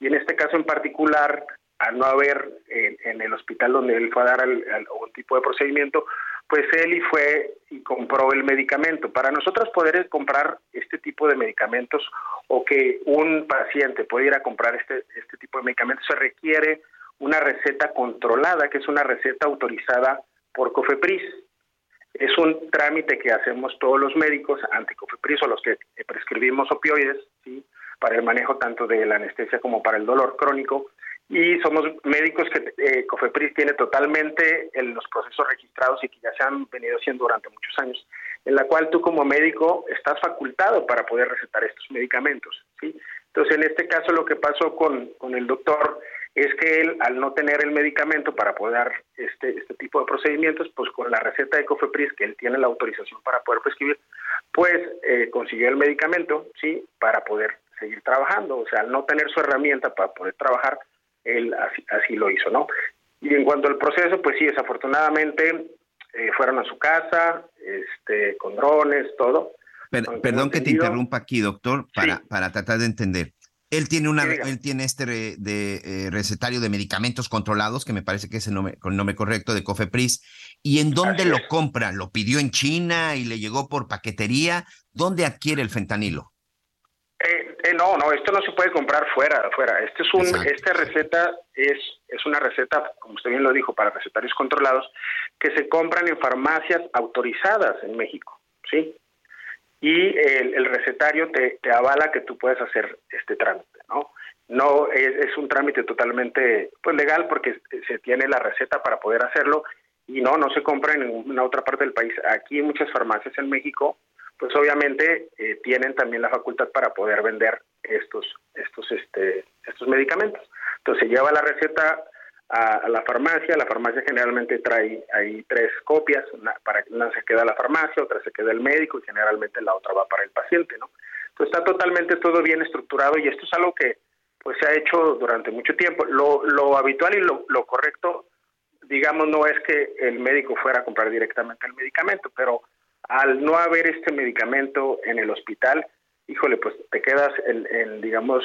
y en este caso en particular, al no haber en, el hospital donde él fue a dar algún tipo de procedimiento, pues él y fue y compró el medicamento. Para nosotros poder comprar este tipo de medicamentos o que un paciente pueda ir a comprar este, este tipo de medicamentos se requiere una receta controlada, que es una receta autorizada por COFEPRIS. Es un trámite que hacemos todos los médicos ante COFEPRIS o los que prescribimos opioides, ¿sí? Para el manejo tanto de la anestesia como para el dolor crónico. Y somos médicos que eh, COFEPRIS tiene totalmente en los procesos registrados y que ya se han venido haciendo durante muchos años, en la cual tú como médico estás facultado para poder recetar estos medicamentos. ¿sí? Entonces, en este caso lo que pasó con, con el doctor es que él, al no tener el medicamento para poder este, este tipo de procedimientos, pues con la receta de Cofepris, que él tiene la autorización para poder prescribir, pues eh, consiguió el medicamento, ¿sí? Para poder seguir trabajando. O sea, al no tener su herramienta para poder trabajar, él así, así lo hizo, ¿no? Y en cuanto al proceso, pues sí, desafortunadamente eh, fueron a su casa, este, con drones, todo. perdón que te interrumpa aquí, doctor, para, para tratar de entender. Él tiene una, él tiene este de, eh, recetario de medicamentos controlados, que me parece que es el nombre, el nombre correcto de Cofepris. ¿Y en dónde lo compra? ¿Lo pidió en China y le llegó por paquetería? ¿Dónde adquiere el fentanilo? No, no, esto no se puede comprar fuera, fuera. Este es un, esta receta es, es una receta, como usted bien lo dijo, para recetarios controlados que se compran en farmacias autorizadas en México, ¿sí? y el, recetario te, avala que tú puedes hacer este trámite, ¿no? No es, un trámite totalmente pues legal porque se tiene la receta para poder hacerlo y no, no se compra en ninguna otra parte del país. Aquí en muchas farmacias en México, pues obviamente eh, tienen también la facultad para poder vender estos, estos, este, estos medicamentos. Entonces lleva la receta a, la farmacia. La farmacia generalmente trae ahí tres copias, una, para una se queda la farmacia, otra se queda el médico y generalmente la otra va para el paciente, ¿no? Entonces está totalmente todo bien estructurado y esto es algo que pues se ha hecho durante mucho tiempo. Lo, lo habitual y lo, lo correcto, digamos, no es que el médico fuera a comprar directamente el medicamento, pero al no haber este medicamento en el hospital, híjole, pues te quedas, en, digamos,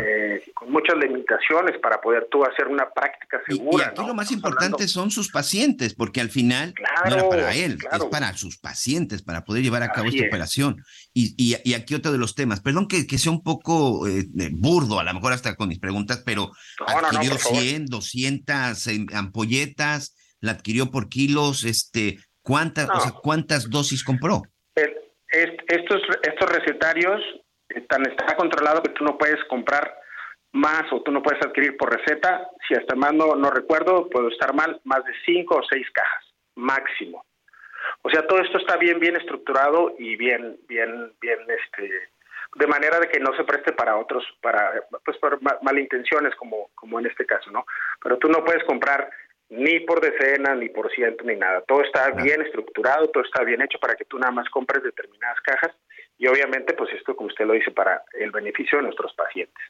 eh, con muchas limitaciones para poder tú hacer una práctica segura. Y, aquí lo más importante son sus pacientes, porque al final no era para él, es para sus pacientes, para poder llevar a cabo esta operación. Y, y, aquí otro de los temas, perdón que, que sea un poco eh, burdo, a lo mejor hasta con mis preguntas, pero adquirió 100, 200 eh, ampolletas, la adquirió por kilos, este, ¿cuántas, o sea, ¿cuántas dosis compró? estos, estos recetarios están, está controlado que tú no puedes comprar más o tú no puedes adquirir por receta, si hasta más no, no recuerdo, puedo estar mal, más de cinco o seis cajas, máximo. O sea, todo esto está bien, bien estructurado y bien, bien, bien, este, de manera de que no se preste para otros, para, pues, por malintenciones como, como en este caso, ¿no? Pero tú no puedes comprar ni por decena, ni por ciento, ni nada. Todo está bien estructurado, todo está bien hecho para que tú nada más compres determinadas cajas y obviamente, pues esto, como usted lo dice, para el beneficio de nuestros pacientes.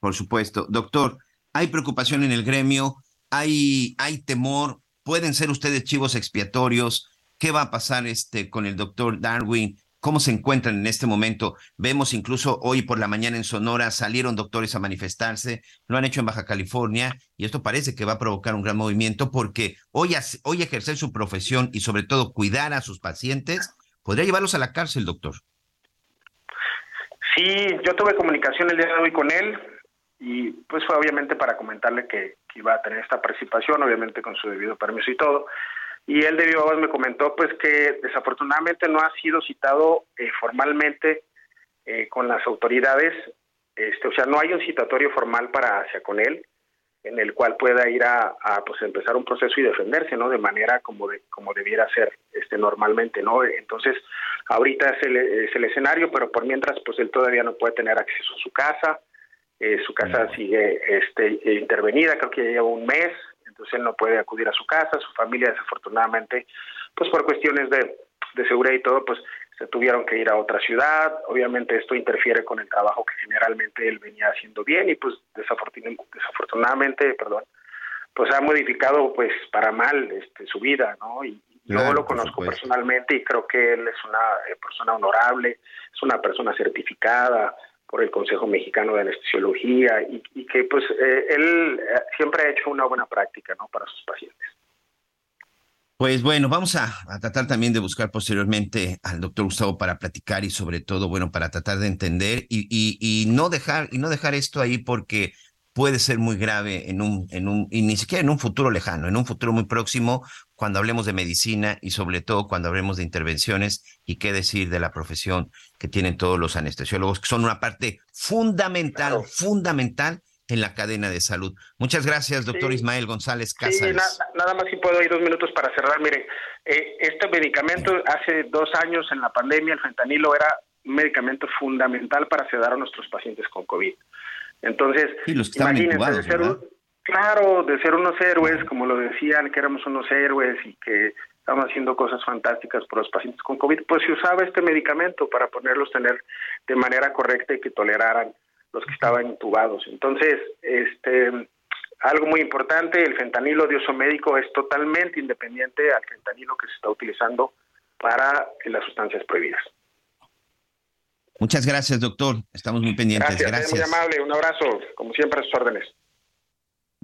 Por supuesto. Doctor, hay preocupación en el gremio, hay, hay temor, pueden ser ustedes chivos expiatorios. ¿Qué va a pasar este, con el doctor Darwin? Cómo se encuentran en este momento. Vemos incluso hoy por la mañana en Sonora salieron doctores a manifestarse, lo han hecho en Baja California y esto parece que va a provocar un gran movimiento porque hoy, hoy ejercer su profesión y sobre todo cuidar a sus pacientes podría llevarlos a la cárcel, doctor. Sí, yo tuve comunicación el día de hoy con él y pues fue obviamente para comentarle que, que iba a tener esta participación, obviamente con su debido permiso y todo y él de viva me comentó pues que desafortunadamente no ha sido citado eh, formalmente eh, con las autoridades, este, o sea, no hay un citatorio formal para hacia con él en el cual pueda ir a, pues empezar un proceso y defenderse, ¿no? De manera como de como debiera ser este normalmente, ¿no? Entonces, ahorita es el, es el escenario, pero por mientras pues él todavía no puede tener acceso a su casa. Eh, su casa sigue este intervenida, creo que ya lleva un mes, entonces él no puede acudir a su casa, su familia desafortunadamente, pues por cuestiones de, seguridad y todo, pues se tuvieron que ir a otra ciudad, obviamente esto interfiere con el trabajo que generalmente él venía haciendo bien y pues desafortunadamente, perdón, pues ha modificado pues para mal este, su vida, ¿no? Y, yo lo conozco personalmente y creo que él es una eh, persona honorable, es una persona certificada, por el Consejo Mexicano de Anestesiología y, que pues eh, él eh, siempre ha hecho una buena práctica ¿no? para sus pacientes. Pues bueno, vamos a, tratar también de buscar posteriormente al doctor Gustavo para platicar y sobre todo, bueno, para tratar de entender y, y, no dejar y no dejar esto ahí porque puede ser muy grave en un, en un, y ni siquiera en un futuro lejano, en un futuro muy próximo, cuando hablemos de medicina y sobre todo cuando hablemos de intervenciones y qué decir de la profesión que tienen todos los anestesiólogos, que son una parte fundamental, fundamental en la cadena de salud. Muchas gracias, doctor Ismael González Casas. Sí, nada más si puedo ir dos minutos para cerrar. Mire, eh, este medicamento hace dos años en la pandemia, el fentanilo era un medicamento fundamental para sedar a nuestros pacientes con COVID. Entonces, imagínense, de ser claro, de ser unos héroes, como lo decían, que éramos unos héroes y que estaban haciendo cosas fantásticas por los pacientes con COVID, pues se usaba este medicamento para ponerlos tener de manera correcta y que toleraran los que estaban intubados. Entonces, este algo muy importante, el fentanilo de uso médico es totalmente independiente al fentanilo que se está utilizando para las sustancias prohibidas. Muchas gracias, doctor. Estamos muy pendientes. Gracias. Muy amable. Un abrazo. Como siempre, a sus órdenes.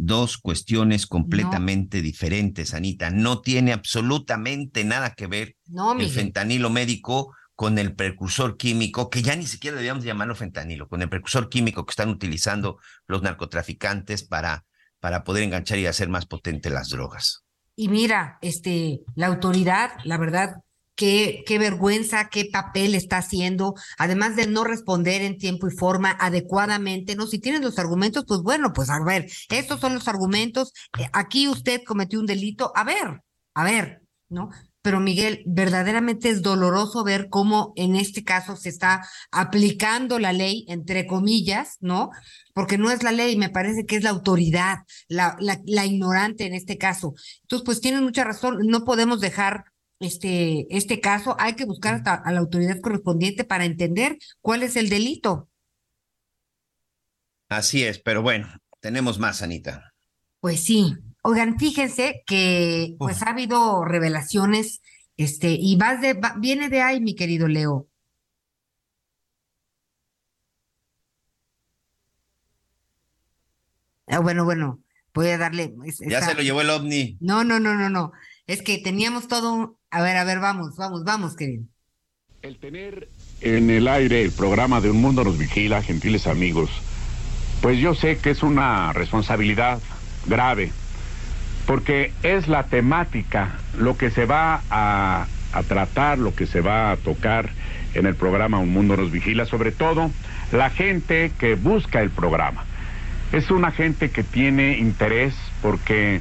Dos cuestiones completamente diferentes, Anita. No tiene absolutamente nada que ver el fentanilo médico con el precursor químico, que ya ni siquiera debíamos llamarlo fentanilo, con el precursor químico que están utilizando los narcotraficantes para, para poder enganchar y hacer más potente las drogas. Y mira, este, la autoridad, la verdad, qué, vergüenza, qué papel está haciendo, además de no responder en tiempo y forma adecuadamente, ¿no? Si tienen los argumentos, pues bueno, pues a ver, estos son los argumentos, eh, aquí usted cometió un delito, a ver, a ver, ¿no? Pero Miguel, verdaderamente es doloroso ver cómo en este caso se está aplicando la ley, entre comillas, ¿no? Porque no es la ley, me parece que es la autoridad, la, la ignorante en este caso. Entonces, pues tienen mucha razón, no podemos dejar este, este caso, hay que buscar hasta a la autoridad correspondiente para entender cuál es el delito. Así es, pero bueno, tenemos más, Anita. Pues sí. Oigan, fíjense que pues ha habido revelaciones, este, y vas de, viene de ahí, mi querido Leo. Ah, bueno, bueno, voy a darle. ya se lo llevó el ovni. No, no, no, no, no. Es que teníamos todo A ver, a ver, vamos, vamos, vamos, querido. El tener en el aire el programa de Un Mundo nos vigila, gentiles amigos, pues yo sé que es una responsabilidad grave, porque es la temática, lo que se va a, a tratar, lo que se va a tocar en el programa Un Mundo nos vigila, sobre todo la gente que busca el programa. Es una gente que tiene interés porque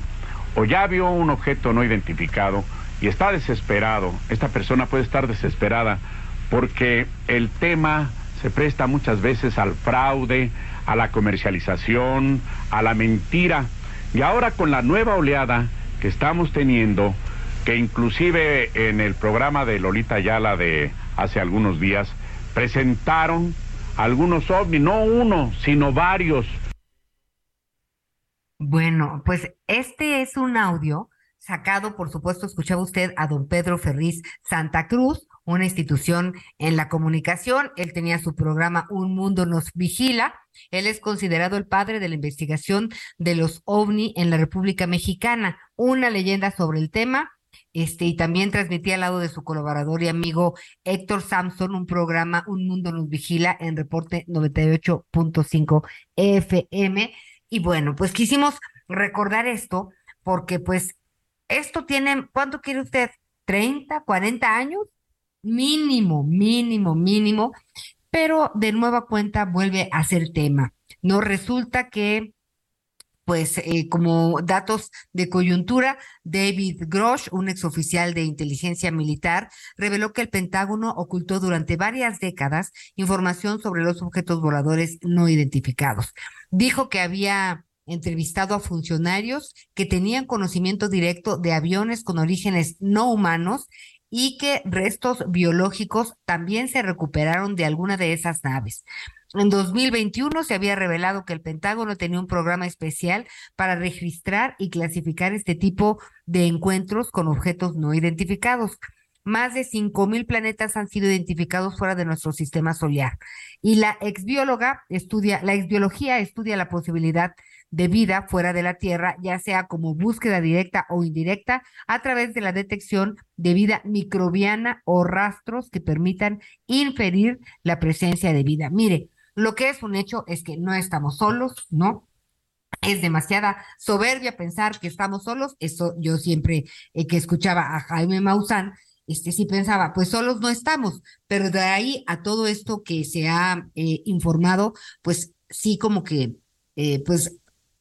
o ya vio un objeto no identificado y está desesperado, esta persona puede estar desesperada porque el tema se presta muchas veces al fraude, a la comercialización, a la mentira. Y ahora con la nueva oleada que estamos teniendo, que inclusive en el programa de Lolita Ayala de hace algunos días, presentaron algunos ovnis, no uno, sino varios bueno, pues este es un audio sacado, por supuesto, escuchaba usted a don Pedro Ferriz Santa Cruz, una institución en la comunicación. Él tenía su programa Un Mundo Nos Vigila. Él es considerado el padre de la investigación de los ovni en la República Mexicana, una leyenda sobre el tema. Este, y también transmitía al lado de su colaborador y amigo Héctor Samson un programa Un Mundo Nos Vigila en reporte 98.5 FM. Y bueno, pues quisimos recordar esto porque pues esto tiene, ¿cuánto quiere usted? ¿30, 40 años? Mínimo, mínimo, mínimo. Pero de nueva cuenta vuelve a ser tema. No resulta que pues eh, como datos de coyuntura, David Grosh, un exoficial de inteligencia militar, reveló que el Pentágono ocultó durante varias décadas información sobre los objetos voladores no identificados. Dijo que había entrevistado a funcionarios que tenían conocimiento directo de aviones con orígenes no humanos y que restos biológicos también se recuperaron de alguna de esas naves. En 2021 se había revelado que el Pentágono tenía un programa especial para registrar y clasificar este tipo de encuentros con objetos no identificados. Más de mil planetas han sido identificados fuera de nuestro sistema solar. Y la exbióloga estudia, la exbiología estudia la posibilidad de vida fuera de la Tierra, ya sea como búsqueda directa o indirecta, a través de la detección de vida microbiana o rastros que permitan inferir la presencia de vida. Mire, lo que es un hecho es que no estamos solos, ¿no? es demasiada soberbia pensar que estamos solos. Eso yo siempre eh, que escuchaba a Jaime Maussan, este sí pensaba, pues solos no estamos, pero de ahí a todo esto que se ha eh, informado, pues sí como que, eh, pues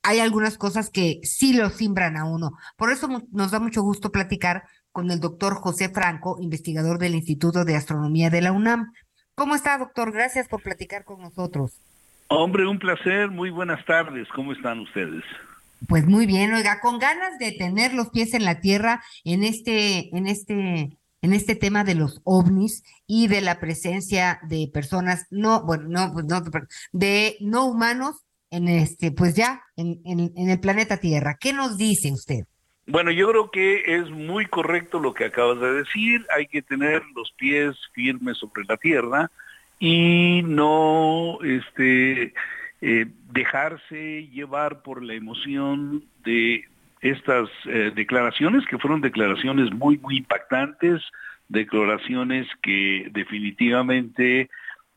hay algunas cosas que sí lo simbran a uno. Por eso nos da mucho gusto platicar con el doctor José Franco, investigador del Instituto de Astronomía de la UNAM. ¿Cómo está, doctor? Gracias por platicar con nosotros. Hombre, un placer. Muy buenas tardes. ¿Cómo están ustedes? Pues muy bien, oiga, con ganas de tener los pies en la tierra en este, en este, en este tema de los ovnis y de la presencia de personas no, bueno, no, pues no, de no humanos en este, pues ya, en, en, el planeta Tierra. ¿Qué nos dice usted? Bueno, yo creo que es muy correcto lo que acabas de decir. Hay que tener los pies firmes sobre la tierra y no este, eh, dejarse llevar por la emoción de estas eh, declaraciones, que fueron declaraciones muy, muy impactantes, declaraciones que definitivamente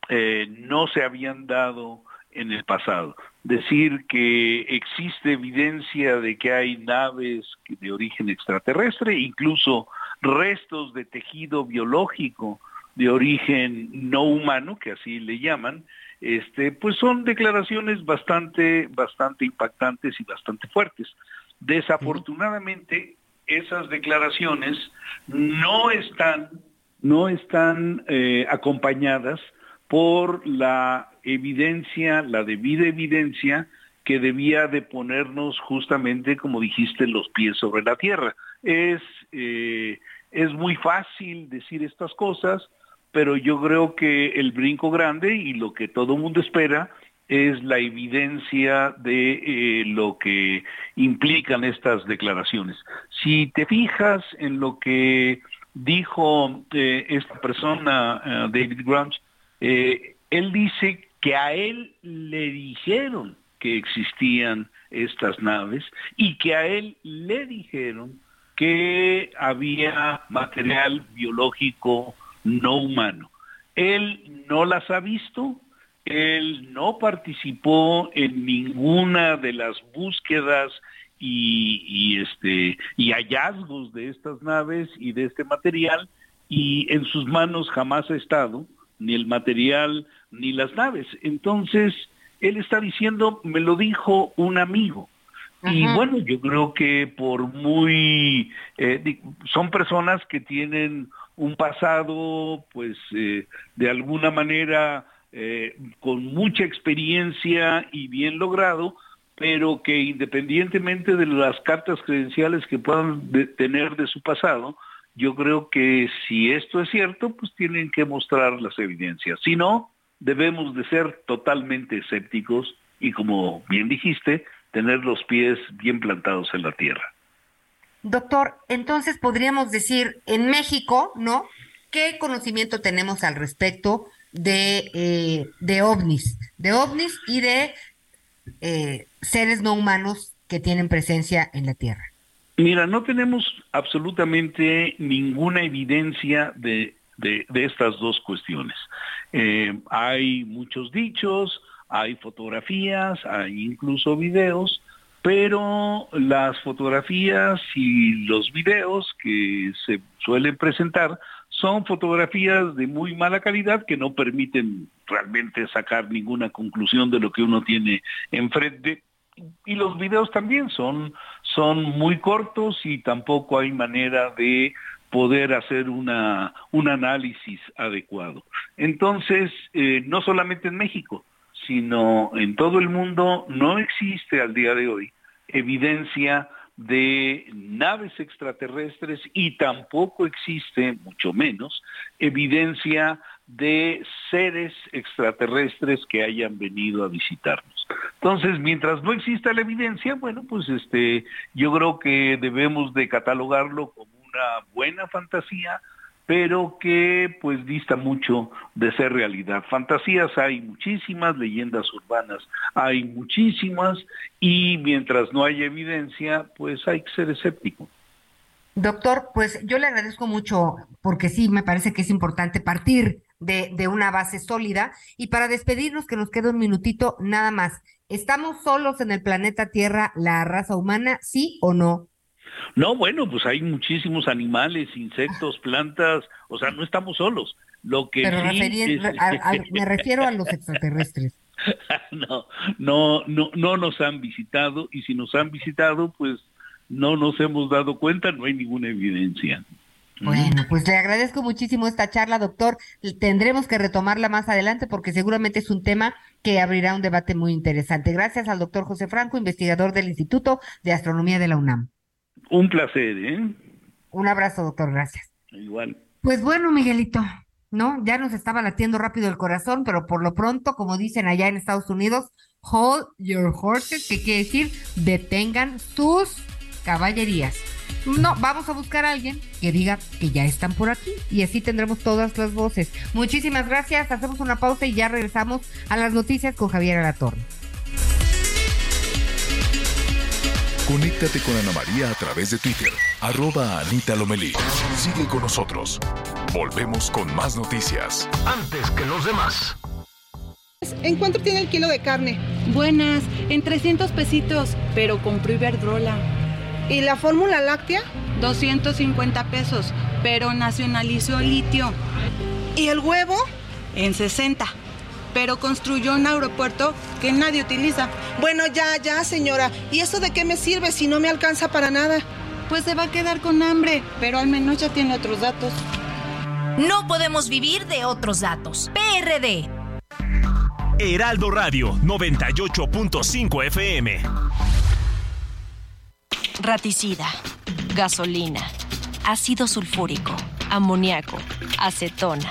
eh, no se habían dado en el pasado. Decir que existe evidencia de que hay naves de origen extraterrestre, incluso restos de tejido biológico de origen no humano, que así le llaman, este, pues son declaraciones bastante, bastante impactantes y bastante fuertes. Desafortunadamente, esas declaraciones no están, no están eh, acompañadas por la evidencia, la debida evidencia que debía de ponernos justamente, como dijiste, los pies sobre la tierra. Es, eh, es muy fácil decir estas cosas, pero yo creo que el brinco grande y lo que todo el mundo espera es la evidencia de eh, lo que implican estas declaraciones. Si te fijas en lo que dijo eh, esta persona, David Grant, él dice que a él le dijeron que existían estas naves y que a él le dijeron que había material biológico no humano. Él no las ha visto, él no participó en ninguna de las búsquedas y, este, y hallazgos de estas naves y de este material y en sus manos jamás ha estado ni el material ni las naves. Entonces, él está diciendo, me lo dijo un amigo. Y bueno, yo creo que por muy, eh, son personas que tienen un pasado, pues eh, de alguna manera eh, con mucha experiencia y bien logrado, pero que independientemente de las cartas credenciales que puedan tener de su pasado, yo creo que si esto es cierto, pues tienen que mostrar las evidencias. Si no, debemos de ser totalmente escépticos y como bien dijiste, tener los pies bien plantados en la tierra. Doctor, entonces podríamos decir, en México, ¿no? ¿Qué conocimiento tenemos al respecto de, eh, de ovnis? De ovnis y de eh, seres no humanos que tienen presencia en la Tierra. Mira, no tenemos absolutamente ninguna evidencia de, de, estas dos cuestiones. Eh, hay muchos dichos, hay fotografías, hay incluso videos, pero las fotografías y los videos que se suelen presentar son fotografías de muy mala calidad que no permiten realmente sacar ninguna conclusión de lo que uno tiene enfrente. Y los videos también son, son muy cortos y tampoco hay manera de poder hacer una, un análisis adecuado. Entonces, eh, no solamente en México, sino en todo el mundo no existe al día de hoy evidencia de naves extraterrestres y tampoco existe, mucho menos, evidencia de seres extraterrestres que hayan venido a visitarnos. Entonces, mientras no exista la evidencia, bueno, pues este, yo creo que debemos de catalogarlo como una buena fantasía, pero que pues dista mucho de ser realidad. Fantasías hay muchísimas, leyendas urbanas hay muchísimas y mientras no haya evidencia, pues hay que ser escéptico. Doctor, pues yo le agradezco mucho porque sí, me parece que es importante partir de, de una base sólida. Y para despedirnos, que nos queda un minutito nada más. ¿Estamos solos en el planeta Tierra, la raza humana, sí o no? No, bueno, pues hay muchísimos animales, insectos, plantas, o sea, no estamos solos. Lo que Pero sí referi- es- a- a- me refiero a los extraterrestres. no, no, no, no nos han visitado y si nos han visitado, pues no nos hemos dado cuenta, no hay ninguna evidencia. Bueno, pues le agradezco muchísimo esta charla, doctor. Tendremos que retomarla más adelante porque seguramente es un tema que abrirá un debate muy interesante. Gracias al doctor José Franco, investigador del Instituto de Astronomía de la UNAM. Un placer, ¿eh? Un abrazo, doctor. Gracias. Igual. Pues bueno, Miguelito, ¿no? Ya nos estaba latiendo rápido el corazón, pero por lo pronto, como dicen allá en Estados Unidos, hold your horses, que quiere decir detengan sus caballerías. No, vamos a buscar a alguien que diga que ya están por aquí y así tendremos todas las voces. Muchísimas gracias, hacemos una pausa y ya regresamos a las noticias con Javier Alatorre. Conéctate con Ana María a través de Twitter, arroba Anita Lomelí. Sigue con nosotros. Volvemos con más noticias. Antes que los demás. ¿En cuánto tiene el kilo de carne? Buenas, en 300 pesitos, pero compró Iberdrola. ¿Y la fórmula láctea? 250 pesos, pero nacionalizó litio. ¿Y el huevo? En 60, pero construyó un aeropuerto que nadie utiliza. Bueno, ya, ya, señora. ¿Y eso de qué me sirve si no me alcanza para nada? Pues se va a quedar con hambre, pero al menos ya tiene otros datos. No podemos vivir de otros datos. PRD. Heraldo Radio 98.5 FM. Raticida, gasolina, ácido sulfúrico, amoníaco, acetona.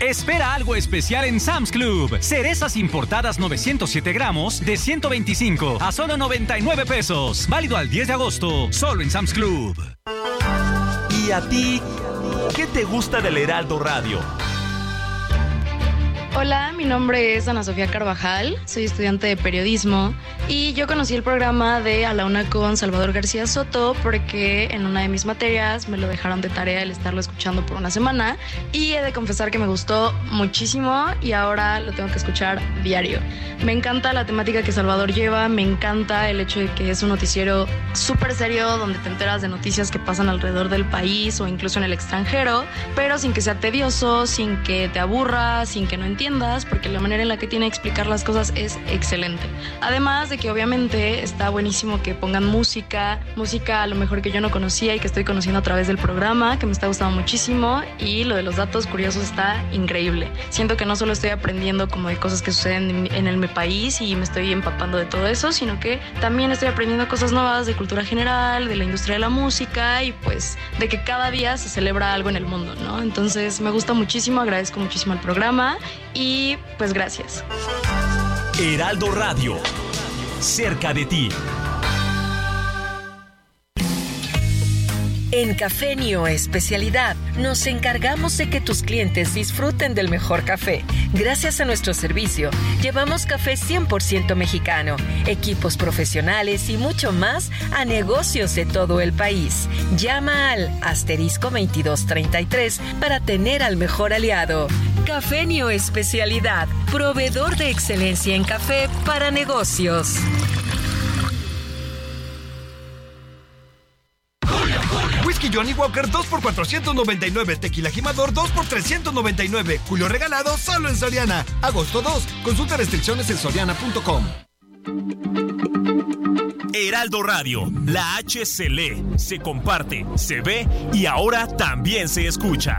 Espera algo especial en Sam's Club. Cerezas importadas 907 gramos de 125 a solo 99 pesos. Válido al 10 de agosto, solo en Sam's Club. ¿Y a ti? ¿Qué te gusta del Heraldo Radio? Hola, mi nombre es Ana Sofía Carvajal, soy estudiante de periodismo y yo conocí el programa de A la Una con Salvador García Soto porque en una de mis materias me lo dejaron de tarea el estarlo escuchando por una semana y he de confesar que me gustó muchísimo y ahora lo tengo que escuchar diario. Me encanta la temática que Salvador lleva, me encanta el hecho de que es un noticiero súper serio donde te enteras de noticias que pasan alrededor del país o incluso en el extranjero, pero sin que sea tedioso, sin que te aburra, sin que no entiendas, porque la manera en la que tiene de explicar las cosas es excelente. Además de que obviamente está buenísimo que pongan música, música a lo mejor que yo no conocía y que estoy conociendo a través del programa, que me está gustando muchísimo y lo de los datos curiosos está increíble. Siento que no solo estoy aprendiendo como de cosas que suceden en, el mi país y me estoy empapando de todo eso, sino que también estoy aprendiendo cosas nuevas de cultura general, de la industria de la música y pues de que cada día se celebra algo en el mundo, ¿no? Entonces me gusta muchísimo, agradezco muchísimo el programa y pues gracias. Heraldo Radio. Cerca de ti. En Cafenio Especialidad nos encargamos de que tus clientes disfruten del mejor café. Gracias a nuestro servicio, llevamos café 100% mexicano, equipos profesionales y mucho más a negocios de todo el país. Llama al asterisco 2233 para tener al mejor aliado. Cafenio Especialidad, proveedor de excelencia en café para negocios. Whisky Johnny Walker 2 por 499, Tequila Jimador 2 por 399, Julio regalado solo en Soriana. Agosto 2, consulta restricciones en soriana.com. Heraldo Radio, la H se lee, se comparte, se ve y ahora también se escucha.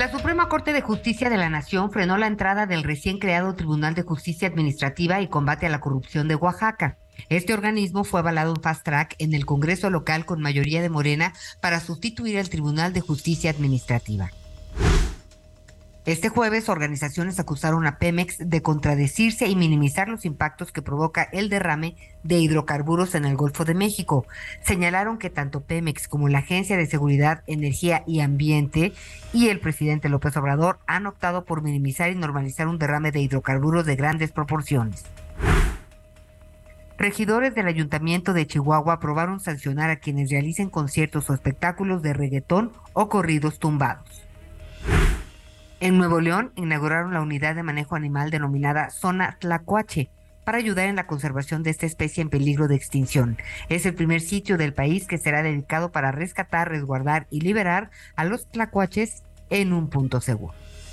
La Suprema Corte de Justicia de la Nación frenó la entrada del recién creado Tribunal de Justicia Administrativa y Combate a la Corrupción de Oaxaca. Este organismo fue avalado en fast track en el Congreso local con mayoría de Morena para sustituir al Tribunal de Justicia Administrativa. Este jueves, organizaciones acusaron a Pemex de contradecirse y minimizar los impactos que provoca el derrame de hidrocarburos en el Golfo de México. Señalaron que tanto Pemex como la Agencia de Seguridad, Energía y Ambiente y el presidente López Obrador han optado por minimizar y normalizar un derrame de hidrocarburos de grandes proporciones. Regidores del Ayuntamiento de Chihuahua aprobaron sancionar a quienes realicen conciertos o espectáculos de reggaetón o corridos tumbados. En Nuevo León inauguraron la unidad de manejo animal denominada Zona Tlacuache para ayudar en la conservación de esta especie en peligro de extinción. Es el primer sitio del país que será dedicado para rescatar, resguardar y liberar a los tlacuaches en un punto seguro.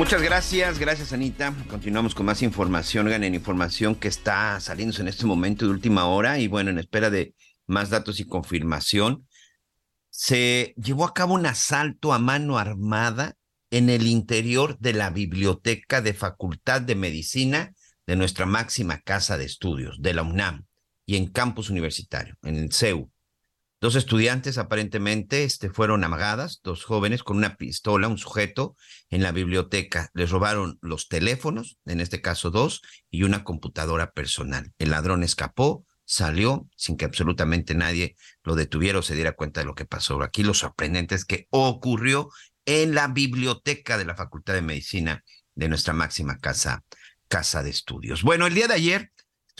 Muchas gracias, gracias Anita. Continuamos con más información, ganen información que está saliendo en este momento de última hora y bueno, en espera de más datos y confirmación. Se llevó a cabo un asalto a mano armada en el interior de la biblioteca de Facultad de Medicina de nuestra máxima casa de estudios, de la UNAM, y en campus universitario, en el CEU. Dos estudiantes aparentemente este, fueron amagadas, dos jóvenes con una pistola, un sujeto en la biblioteca. Les robaron los teléfonos, en este caso dos, y una computadora personal. El ladrón escapó, salió sin que absolutamente nadie lo detuviera o se diera cuenta de lo que pasó. Aquí lo sorprendente es que ocurrió en la biblioteca de la Facultad de Medicina de nuestra máxima casa, casa de estudios. Bueno, el día de ayer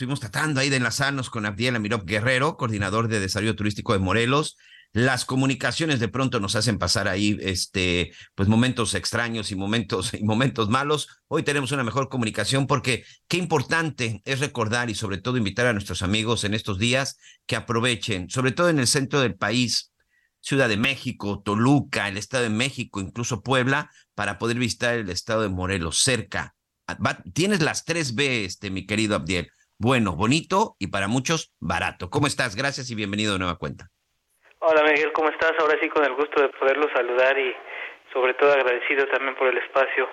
Estuvimos tratando ahí de enlazarnos con Abdiel Amirov Guerrero, coordinador de desarrollo turístico de Morelos. Las comunicaciones de pronto nos hacen pasar ahí este pues momentos extraños y momentos y momentos malos. Hoy tenemos una mejor comunicación porque qué importante es recordar y sobre todo invitar a nuestros amigos en estos días que aprovechen, sobre todo en el centro del país, Ciudad de México, Toluca, el Estado de México, incluso Puebla, para poder visitar el estado de Morelos cerca. tienes las tres B, este, mi querido Abdiel bueno, bonito y para muchos barato. ¿Cómo estás? Gracias y bienvenido de nueva cuenta. Hola Miguel, ¿cómo estás? Ahora sí con el gusto de poderlo saludar y sobre todo agradecido también por el espacio.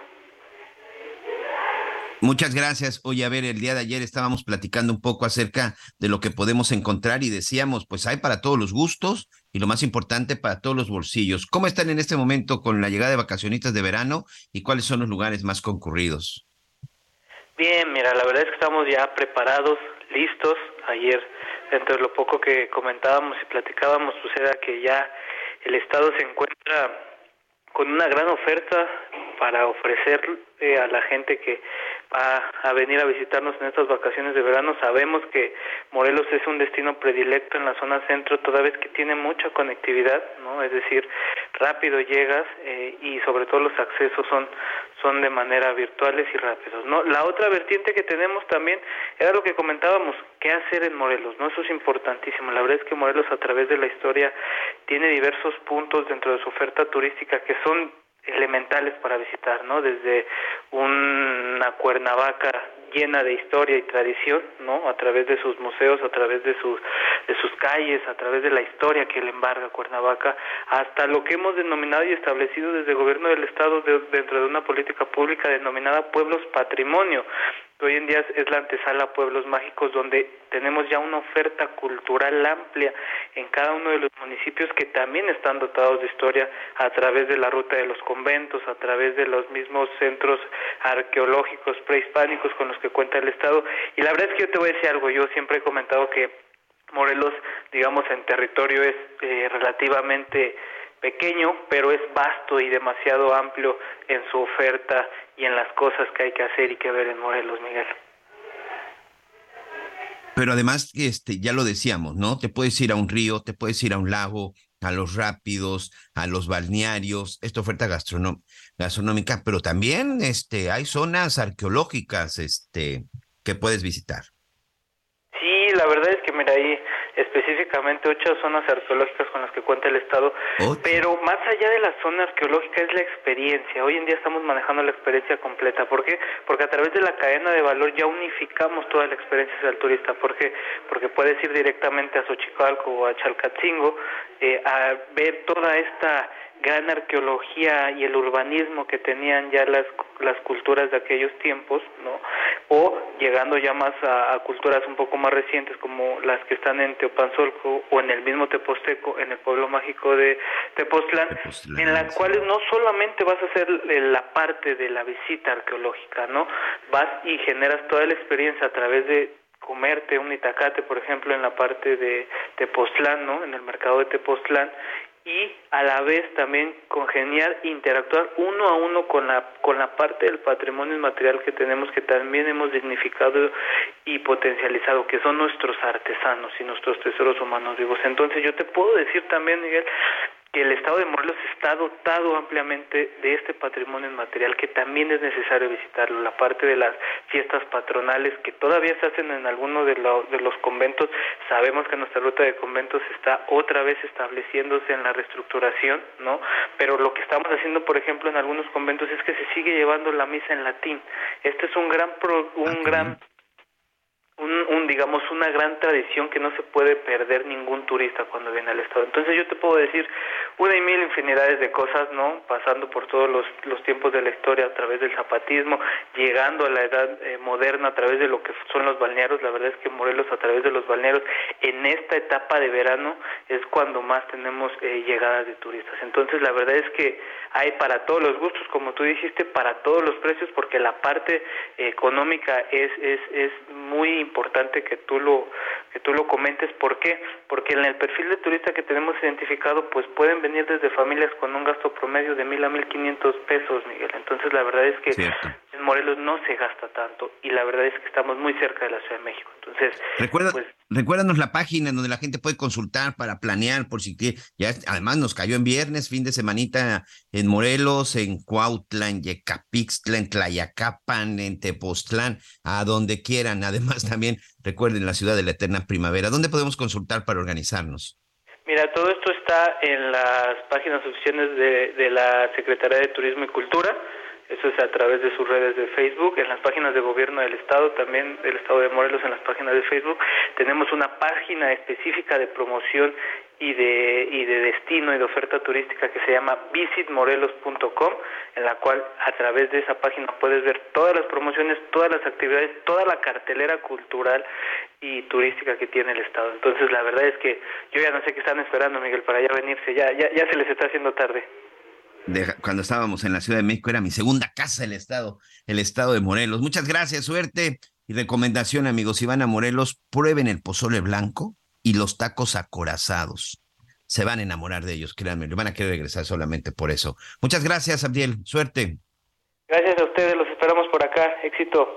Muchas gracias. Oye, a ver, el día de ayer estábamos platicando un poco acerca de lo que podemos encontrar y decíamos, pues hay para todos los gustos y lo más importante, para todos los bolsillos. ¿Cómo están en este momento con la llegada de vacacionistas de verano y cuáles son los lugares más concurridos? Bien, mira, la verdad es que estamos ya preparados, listos. Ayer, dentro de lo poco que comentábamos y platicábamos, pues era que ya el Estado se encuentra con una gran oferta para ofrecer a la gente que va a venir a visitarnos en estas vacaciones de verano. Sabemos que Morelos es un destino predilecto en la zona centro, toda vez que tiene mucha conectividad, ¿no? Es decir, rápido llegas eh, y sobre todo los accesos son son de manera virtuales y rápidos, ¿no? La otra vertiente que tenemos también era lo que comentábamos, qué hacer en Morelos, ¿no? Eso es importantísimo. La verdad es que Morelos a través de la historia tiene diversos puntos dentro de su oferta turística que son elementales para visitar, ¿no? Desde una Cuernavaca llena de historia y tradición, ¿no? A través de sus museos, a través de sus de sus calles, a través de la historia que le embarga Cuernavaca, hasta lo que hemos denominado y establecido desde el gobierno del estado dentro de una política pública denominada pueblos patrimonio, hoy en día es la antesala Pueblos Mágicos, donde tenemos ya una oferta cultural amplia en cada uno de los municipios que también están dotados de historia a través de la ruta de los conventos, a través de los mismos centros arqueológicos prehispánicos con los que cuenta el Estado. Y la verdad es que yo te voy a decir algo, yo siempre he comentado que Morelos, digamos, en territorio es eh, relativamente pequeño, pero es vasto y demasiado amplio en su oferta y en las cosas que hay que hacer y que ver en Morelos, Miguel. Pero además, este, ya lo decíamos, ¿no? Te puedes ir a un río, te puedes ir a un lago, a los rápidos, a los balnearios, esta oferta gastronómica, pero también este, hay zonas arqueológicas este, que puedes visitar. Sí, la verdad es que mira ahí específicamente ocho zonas arqueológicas con las que cuenta el Estado, pero más allá de la zona arqueológica es la experiencia. Hoy en día estamos manejando la experiencia completa. ¿Por qué? Porque a través de la cadena de valor ya unificamos toda la experiencia del turista. ¿Por qué? Porque puedes ir directamente a Xochicalco o a Chalcatzingo eh, a ver toda esta gran arqueología y el urbanismo que tenían ya las, las culturas de aquellos tiempos, ¿no? O llegando ya más a, culturas un poco más recientes como las que están en Teopanzolco o en el mismo Teposteco, en el pueblo mágico de Tepoztlán, en las cuales no solamente vas a hacer la parte de la visita arqueológica, ¿no? Vas y generas toda la experiencia a través de comerte un itacate, por ejemplo, en la parte de Tepoztlán, ¿no? En el mercado de Tepoztlán y a la vez también congeniar, interactuar uno a uno con la, con la parte del patrimonio inmaterial que tenemos, que también hemos dignificado y potencializado, que son nuestros artesanos y nuestros tesoros humanos vivos. Entonces yo te puedo decir también, Miguel, que el Estado de Morelos está dotado ampliamente de este patrimonio inmaterial que también es necesario visitarlo. La parte de las fiestas patronales que todavía se hacen en algunos de, de los conventos, sabemos que nuestra ruta de conventos está otra vez estableciéndose en la reestructuración, ¿no? Pero lo que estamos haciendo, por ejemplo, en algunos conventos es que se sigue llevando la misa en latín. Este es un gran un ah, gran un, digamos una gran tradición que no se puede perder ningún turista cuando viene al estado. Entonces yo te puedo decir una y mil infinidades de cosas, ¿no? Pasando por todos los, los tiempos de la historia a través del zapatismo, llegando a la edad eh, moderna a través de lo que son los balnearios. La verdad es que Morelos a través de los balnearios en esta etapa de verano es cuando más tenemos eh, llegadas de turistas. Entonces la verdad es que hay para todos los gustos, como tú dijiste, para todos los precios, porque la parte económica es, es, es muy importante que tú lo que tú lo comentes. ¿por qué? porque en el perfil de turista que tenemos identificado pues pueden venir desde familias con un gasto promedio de mil a mil quinientos pesos Miguel. Entonces la verdad es que en Morelos no se gasta tanto y la verdad es que estamos muy cerca de la Ciudad de México. Entonces recuerda pues, recuérdanos la página donde la gente puede consultar para planear por si quiere. Ya además nos cayó en viernes fin de semanita en Morelos en Cuautla en Yecapixtla en Tlayacapan en Tepoztlán a donde quieran además también recuerden la ciudad de la eterna primavera dónde podemos consultar para organizarnos Mira, todo esto está en las páginas oficiales de, de la Secretaría de Turismo y Cultura. Eso es a través de sus redes de Facebook, en las páginas de gobierno del Estado, también del Estado de Morelos, en las páginas de Facebook. Tenemos una página específica de promoción y de, y de destino y de oferta turística que se llama visitmorelos.com, en la cual a través de esa página puedes ver todas las promociones, todas las actividades, toda la cartelera cultural y turística que tiene el Estado. Entonces, la verdad es que yo ya no sé qué están esperando, Miguel, para ya venirse, ya, ya, ya se les está haciendo tarde. cuando estábamos en la Ciudad de México era mi segunda casa el Estado, el Estado de Morelos. Muchas gracias, suerte y recomendación, amigos. Si van a Morelos, prueben el pozole blanco y los tacos acorazados. Se van a enamorar de ellos, créanme, van a querer regresar solamente por eso. Muchas gracias, Abdiel. Suerte. Gracias a ustedes, los esperamos por acá. Éxito.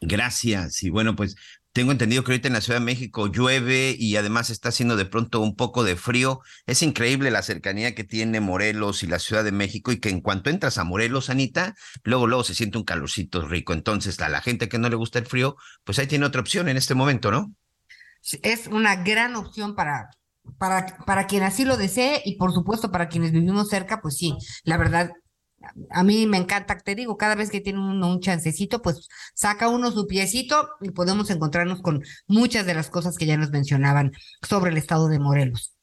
Gracias. Y bueno, pues tengo entendido que ahorita en la Ciudad de México llueve y además está haciendo de pronto un poco de frío. Es increíble la cercanía que tiene Morelos y la Ciudad de México y que en cuanto entras a Morelos, Anita, luego luego se siente un calorcito rico. Entonces, a la gente que no le gusta el frío, pues ahí tiene otra opción en este momento, ¿no? Es una gran opción para, para, para quien así lo desee y por supuesto para quienes vivimos cerca, pues sí, la verdad, a mí me encanta, te digo, cada vez que tiene uno un chancecito, pues saca uno su piecito y podemos encontrarnos con muchas de las cosas que ya nos mencionaban sobre el estado de Morelos.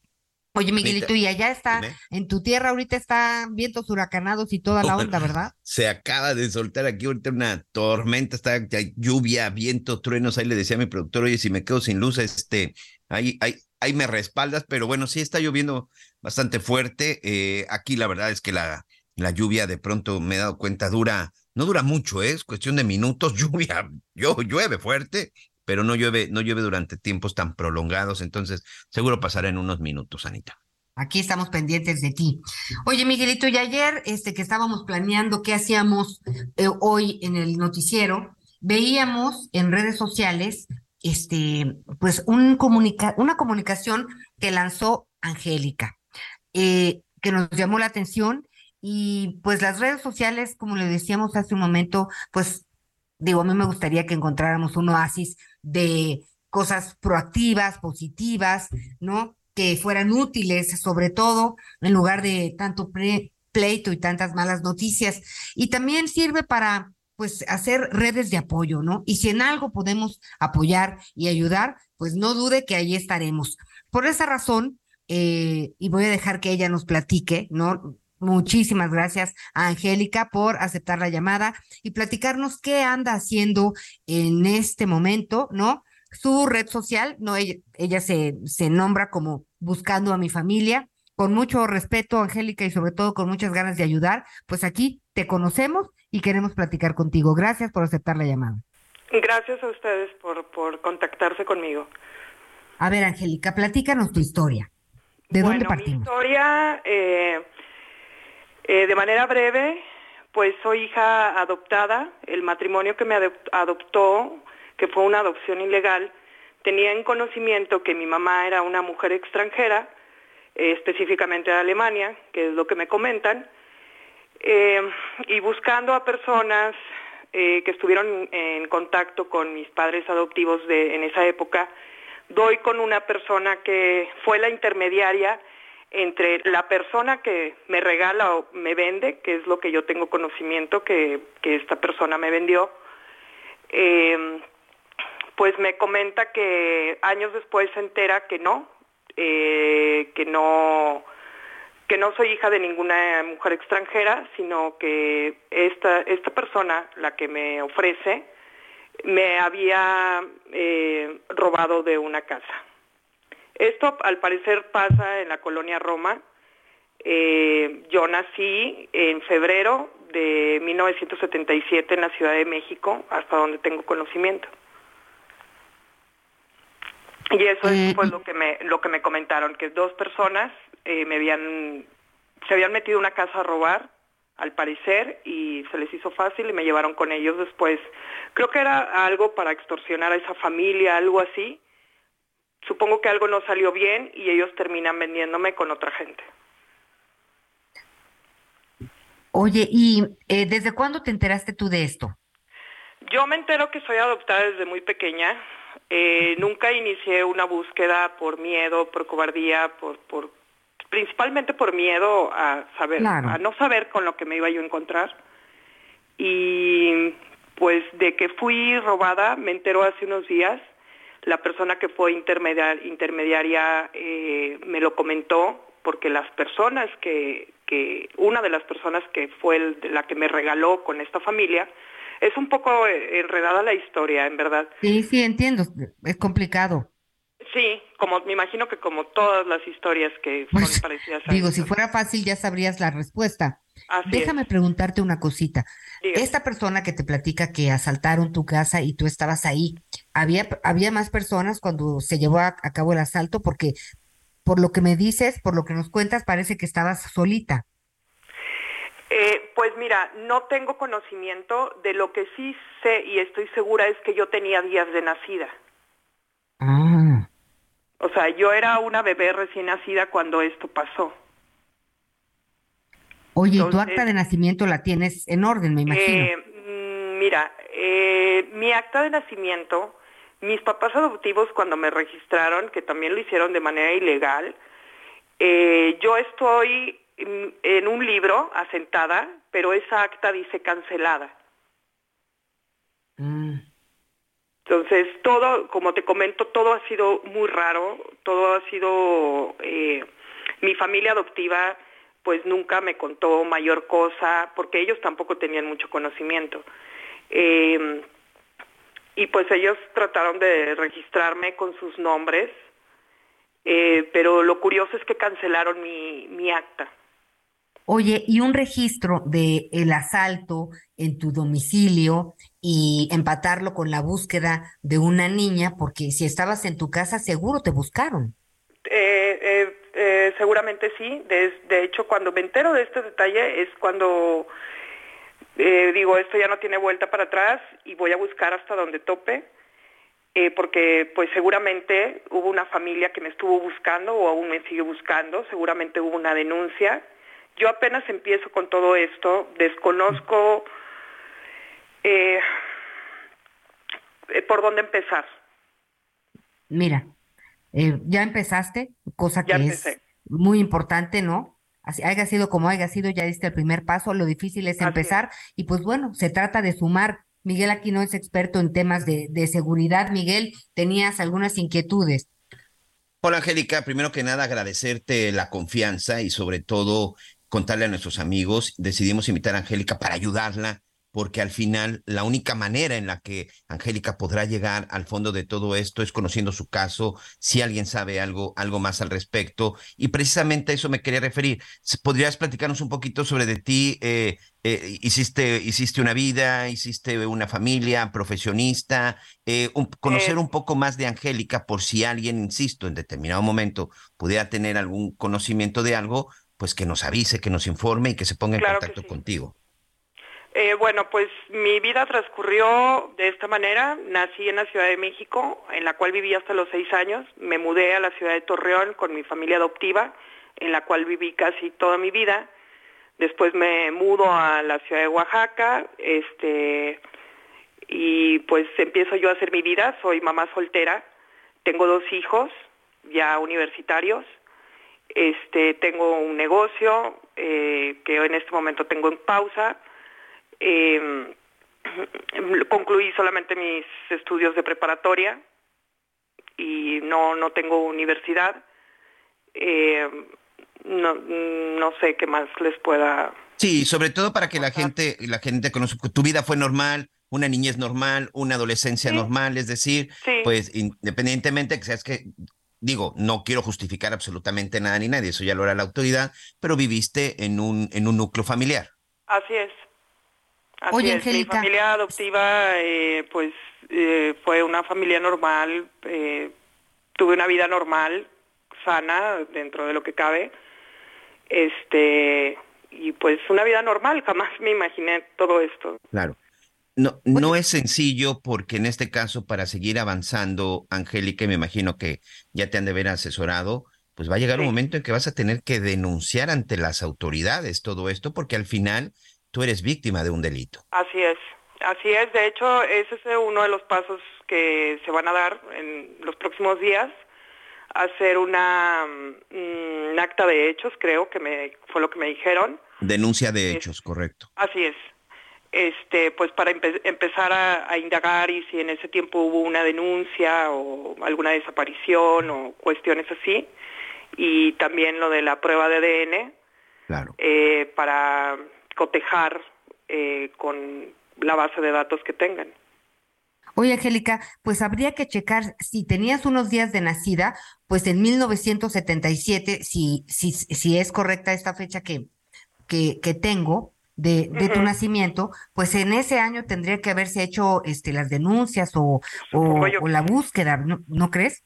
Oye, Miguelito, y allá está, en tu tierra ahorita está vientos huracanados y toda la onda, ¿verdad? Se acaba de soltar aquí ahorita una tormenta, está lluvia, viento, truenos, ahí le decía a mi productor, oye, si me quedo sin luz, este, ahí, ahí, ahí me respaldas, pero bueno, sí está lloviendo bastante fuerte. Eh, aquí la verdad es que la, la lluvia de pronto me he dado cuenta dura, no dura mucho, ¿eh? es cuestión de minutos, lluvia, yo, llueve fuerte, pero no llueve, no llueve durante tiempos tan prolongados, entonces seguro pasará en unos minutos, Anita. Aquí estamos pendientes de ti. Oye, Miguelito, y ayer este, que estábamos planeando qué hacíamos eh, hoy en el noticiero, veíamos en redes sociales este, pues un comunica una comunicación que lanzó Angélica, eh, que nos llamó la atención y pues las redes sociales, como le decíamos hace un momento, pues digo, a mí me gustaría que encontráramos un oasis de cosas proactivas, positivas, ¿no? Que fueran útiles, sobre todo en lugar de tanto pleito y tantas malas noticias. Y también sirve para pues hacer redes de apoyo, ¿no? Y si en algo podemos apoyar y ayudar, pues no dude que ahí estaremos. Por esa razón, eh, y voy a dejar que ella nos platique, ¿no? Muchísimas gracias a Angélica por aceptar la llamada y platicarnos qué anda haciendo en este momento, ¿no? Su red social, no, ella, ella se, se nombra como buscando a mi familia, con mucho respeto, Angélica, y sobre todo con muchas ganas de ayudar, pues aquí te conocemos y queremos platicar contigo. Gracias por aceptar la llamada. Gracias a ustedes por, por contactarse conmigo. A ver, Angélica, platícanos tu historia. ¿De dónde partimos? Mi historia, eh, eh, de manera breve, pues soy hija adoptada. El matrimonio que me adoptó, que fue una adopción ilegal, tenía en conocimiento que mi mamá era una mujer extranjera, eh, específicamente de Alemania, que es lo que me comentan, y buscando a personas que estuvieron en contacto con mis padres adoptivos de, en esa época, doy con una persona que fue la intermediaria entre la persona que me regala o me vende, que es lo que yo tengo conocimiento que, esta persona me vendió, em, pues me comenta que años después se entera que no, eh, que no que no soy hija de ninguna mujer extranjera, sino que esta, esta persona, la que me ofrece, me había eh, robado de una casa. Esto al parecer pasa en la colonia Roma. Eh, yo nací en febrero de 1977 en la Ciudad de México, hasta donde tengo conocimiento. Y eso es pues, lo que me lo que me comentaron, que dos personas eh, me habían se habían metido una casa a robar al parecer, y se les hizo fácil y me llevaron con ellos después. Creo que era algo para extorsionar a esa familia, algo así. Supongo que algo no salió bien y ellos terminan vendiéndome con otra gente. Oye, ¿y eh, desde cuándo te enteraste tú de esto? Yo me entero que soy adoptada desde muy pequeña. Eh, nunca inicié una búsqueda por miedo, por cobardía, por, por principalmente por miedo a saber, a no saber con lo que me iba yo a encontrar. Y pues de que fui robada, me enteró hace unos días, la persona que fue intermediaria eh, me lo comentó, porque las personas que, que, una de las personas que fue la que me regaló con esta familia, es un poco eh, enredada la historia, en verdad. Sí, sí, entiendo, es complicado. Sí, como me imagino que como todas las historias que son pues, parecidas a Digo, si fuera fácil ya sabrías la respuesta. Déjame preguntarte una cosita. Esta persona que te platica que asaltaron tu casa y tú estabas ahí, ¿había, había más personas cuando se llevó a, cabo el asalto? Porque por lo que me dices, por lo que nos cuentas, parece que estabas solita. Eh, pues mira, no tengo conocimiento de lo que sí sé y estoy segura es que yo tenía días de nacida. Ah. O sea, yo era una bebé recién nacida cuando esto pasó. Oye, ¿tu acta de nacimiento la tienes en orden, me imagino? Eh, mm, mira, eh, mi acta de nacimiento, mis papás adoptivos cuando me registraron, que también lo hicieron de manera ilegal, eh, yo estoy en un libro asentada, pero esa acta dice cancelada. Mm. Entonces, todo, como te comento, todo ha sido muy raro, todo ha sido, eh, mi familia adoptiva pues nunca me contó mayor cosa, porque ellos tampoco tenían mucho conocimiento. Em, y pues ellos trataron de registrarme con sus nombres, eh, pero lo curioso es que cancelaron mi, mi acta. Oye, y un registro de el asalto en tu domicilio y empatarlo con la búsqueda de una niña, porque si estabas en tu casa seguro te buscaron. Eh, eh, eh, seguramente sí. De, hecho, cuando me entero de este detalle es cuando digo esto ya no tiene vuelta para atrás y voy a buscar hasta donde tope. porque pues seguramente hubo una familia que me estuvo buscando o aún me sigue buscando, seguramente hubo una denuncia yo apenas empiezo con todo esto, desconozco eh, eh, por dónde empezar. Mira, eh, ya empezaste, cosa que es muy importante, ¿no? Así, haya sido como haya sido, ya diste el primer paso, lo difícil es empezar y pues bueno, se trata de sumar. Miguel aquí no es experto en temas de, de seguridad. Miguel, tenías algunas inquietudes. Hola Angélica, primero que nada agradecerte la confianza y sobre todo contarle a nuestros amigos. Decidimos invitar a Angélica para ayudarla, porque al final la única manera en la que Angélica podrá llegar al fondo de todo esto es conociendo su caso, si alguien sabe algo, algo más al respecto. Y precisamente a eso me quería referir. ¿Podrías platicarnos un poquito sobre de ti? Eh, eh, hiciste, hiciste una vida, hiciste una familia, profesionista, eh, conocer un poco más de Angélica por si alguien, insisto, en determinado momento pudiera tener algún conocimiento de algo, pues que nos avise, que nos informe y que se ponga en contacto contigo. Eh, bueno, pues mi vida transcurrió de esta manera. Nací en la Ciudad de México, en la cual viví hasta los seis años. Me mudé a la ciudad de Torreón con mi familia adoptiva, en la cual viví casi toda mi vida. Después me mudo a la ciudad de Oaxaca, este, y pues empiezo yo a hacer mi vida. Soy mamá soltera. Tengo dos hijos ya universitarios este, tengo un negocio eh, que en este momento tengo en pausa. Em, concluí solamente mis estudios de preparatoria y no, no tengo universidad. Em, no, no sé qué más les pueda. Sí, sobre todo para que la gente, la gente conozca. Tu vida fue normal, una niñez normal, una adolescencia normal, es decir, pues independientemente que seas que digo, no quiero justificar absolutamente nada ni nadie, eso ya lo hará la autoridad, pero viviste en un, en un núcleo familiar. Así es. Así es. Mi familia adoptiva, eh, pues, eh, fue una familia normal, eh, tuve una vida normal, sana, dentro de lo que cabe, este, y pues una vida normal, jamás me imaginé todo esto. Claro. No, no es sencillo porque en este caso, para seguir avanzando, Angélica, me imagino que ya te han de haber asesorado, pues va a llegar un momento en que vas a tener que denunciar ante las autoridades todo esto, porque al final tú eres víctima de un delito. Así es, así es. De hecho, ese es uno de los pasos que se van a dar en los próximos días hacer una un mm, acta de hechos, creo que me fue lo que me dijeron. Denuncia de hechos, correcto. Así es este, pues para empezar a, indagar y si en ese tiempo hubo una denuncia o alguna desaparición o cuestiones así, y también lo de la prueba de ADN, claro. Eh, para cotejar eh, con la base de datos que tengan. Oye, Angélica, pues habría que checar si tenías unos días de nacida, pues en 1977, si, si, si es correcta esta fecha que, que, que tengo, de, de tu nacimiento, pues en ese año tendría que haberse hecho este, las denuncias o, o, la búsqueda, ¿no, ¿no crees?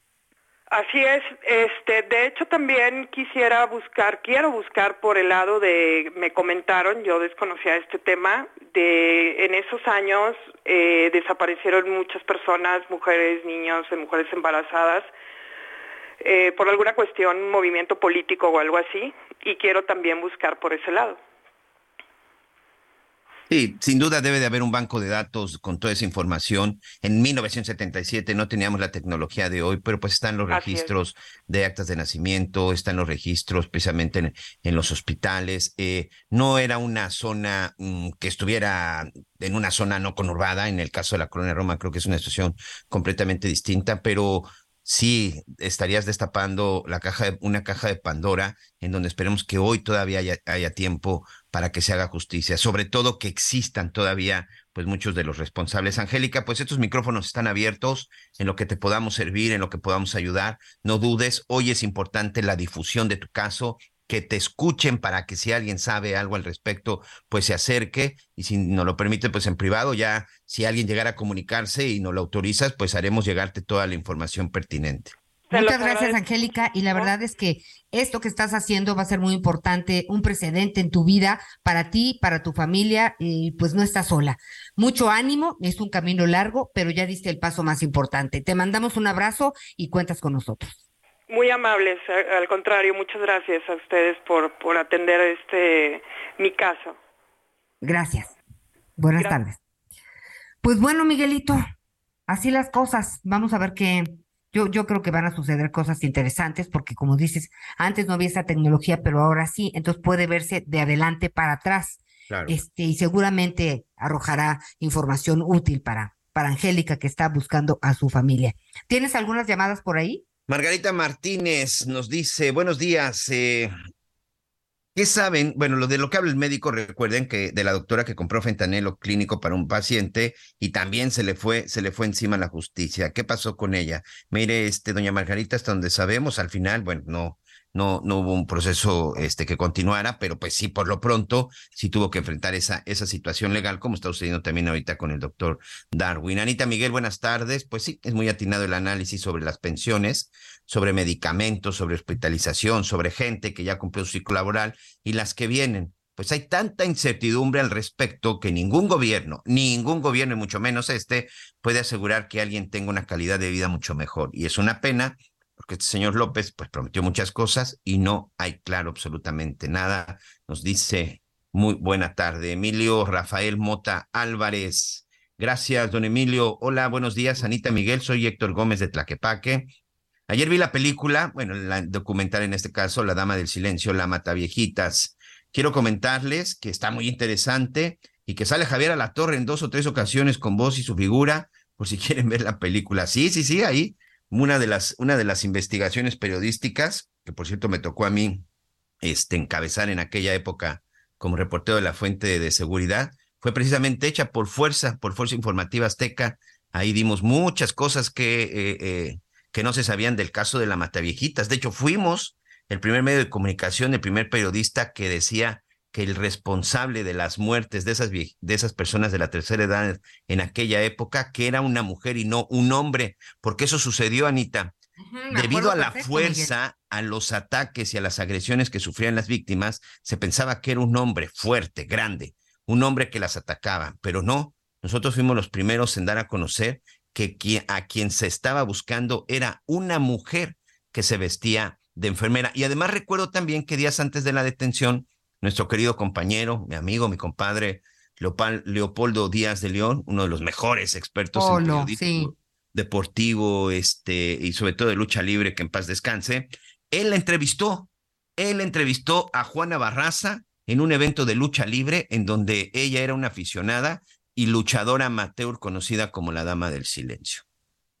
Así es, este, de hecho también quisiera buscar, quiero buscar por el lado de, me comentaron, yo desconocía este tema, de en esos años eh, desaparecieron muchas personas, mujeres, niños, mujeres embarazadas, eh, por alguna cuestión, movimiento político o algo así, y quiero también buscar por ese lado. Sí, sin duda debe de haber un banco de datos con toda esa información. En 1977 no teníamos la tecnología de hoy, pero pues están los registros de actas de nacimiento, están los registros precisamente en, los hospitales. Eh, no era una zona mm, que estuviera en una zona no conurbada. En el caso de la colonia Roma creo que es una situación completamente distinta, pero sí estarías destapando la caja de, una caja de Pandora en donde esperemos que hoy todavía haya, tiempo para que se haga justicia, sobre todo que existan todavía pues muchos de los responsables. Angélica, pues estos micrófonos están abiertos en lo que te podamos servir, en lo que podamos ayudar. No dudes, hoy es importante la difusión de tu caso que te escuchen para que si alguien sabe algo al respecto, pues se acerque y si nos lo permite, pues en privado ya, si alguien llegara a comunicarse y nos lo autorizas, pues haremos llegarte toda la información pertinente. Muchas gracias, Angélica. Y la verdad es que esto que estás haciendo va a ser muy importante, un precedente en tu vida para ti, para tu familia, y pues no estás sola. Mucho ánimo, es un camino largo, pero ya diste el paso más importante. Te mandamos un abrazo y cuentas con nosotros. Muy amables, al contrario, muchas gracias a ustedes por, por atender este mi caso. Gracias. Buenas tardes. Pues bueno, Miguelito, así las cosas. Vamos a ver qué, yo, yo creo que van a suceder cosas interesantes porque, como dices, antes no había esa tecnología, pero ahora sí, entonces puede verse de adelante para atrás. Este, y seguramente arrojará información útil para, para Angélica que está buscando a su familia. ¿Tienes algunas llamadas por ahí? Margarita Martínez nos dice, buenos días, eh, ¿Qué saben? Bueno, lo de lo que habla el médico, recuerden que de la doctora que compró fentanilo clínico para un paciente y también se le fue, se le fue encima la justicia. ¿Qué pasó con ella? Mire, este, doña Margarita, hasta donde sabemos, al final, bueno, no, no, no hubo un proceso este, que continuara, pero pues sí, por lo pronto, sí tuvo que enfrentar esa, esa situación legal, como está sucediendo también ahorita con el doctor Darwin. Anita Miguel, buenas tardes. Pues sí, es muy atinado el análisis sobre las pensiones, sobre medicamentos, sobre hospitalización, sobre gente que ya cumplió su ciclo laboral y las que vienen. Pues hay tanta incertidumbre al respecto que ningún gobierno, ningún gobierno y mucho menos este, puede asegurar que alguien tenga una calidad de vida mucho mejor. Y es una pena porque este señor López pues prometió muchas cosas y no hay claro absolutamente nada. Nos dice muy buena tarde Emilio Rafael Mota Álvarez. Gracias, don Emilio. Hola, buenos días, Anita Miguel. Soy Héctor Gómez de Tlaquepaque. Ayer vi la película, bueno, la documental en este caso, La Dama del Silencio, La Mata Viejitas. Quiero comentarles que está muy interesante y que sale Javier a la Torre en dos o tres ocasiones con voz y su figura, por si quieren ver la película. Sí, sí, sí, ahí una de las, una de las investigaciones periodísticas, que por cierto me tocó a mí este, encabezar en aquella época como reportero de la fuente de seguridad, fue precisamente hecha por Fuerza, por Fuerza Informativa Azteca. Ahí dimos muchas cosas que, eh, eh, que no se sabían del caso de la Mataviejitas. De hecho, fuimos el primer medio de comunicación, el primer periodista que decía que el responsable de las muertes de esas, de esas personas de la tercera edad en aquella época, que era una mujer y no un hombre, porque eso sucedió, Anita. Debido a la fuerza, a los ataques y a las agresiones que sufrían las víctimas, se pensaba que era un hombre fuerte, grande, un hombre que las atacaba, pero no. Nosotros fuimos los primeros en dar a conocer que a quien se estaba buscando era una mujer que se vestía de enfermera. Y además recuerdo también que días antes de la detención, nuestro querido compañero, mi amigo, mi compadre Leopoldo Díaz de León, uno de los mejores expertos en periodismo deportivo este, y sobre todo de lucha libre, que en paz descanse. Él la entrevistó, él entrevistó a Juana Barraza en un evento de lucha libre en donde ella era una aficionada y luchadora amateur conocida como la Dama del Silencio.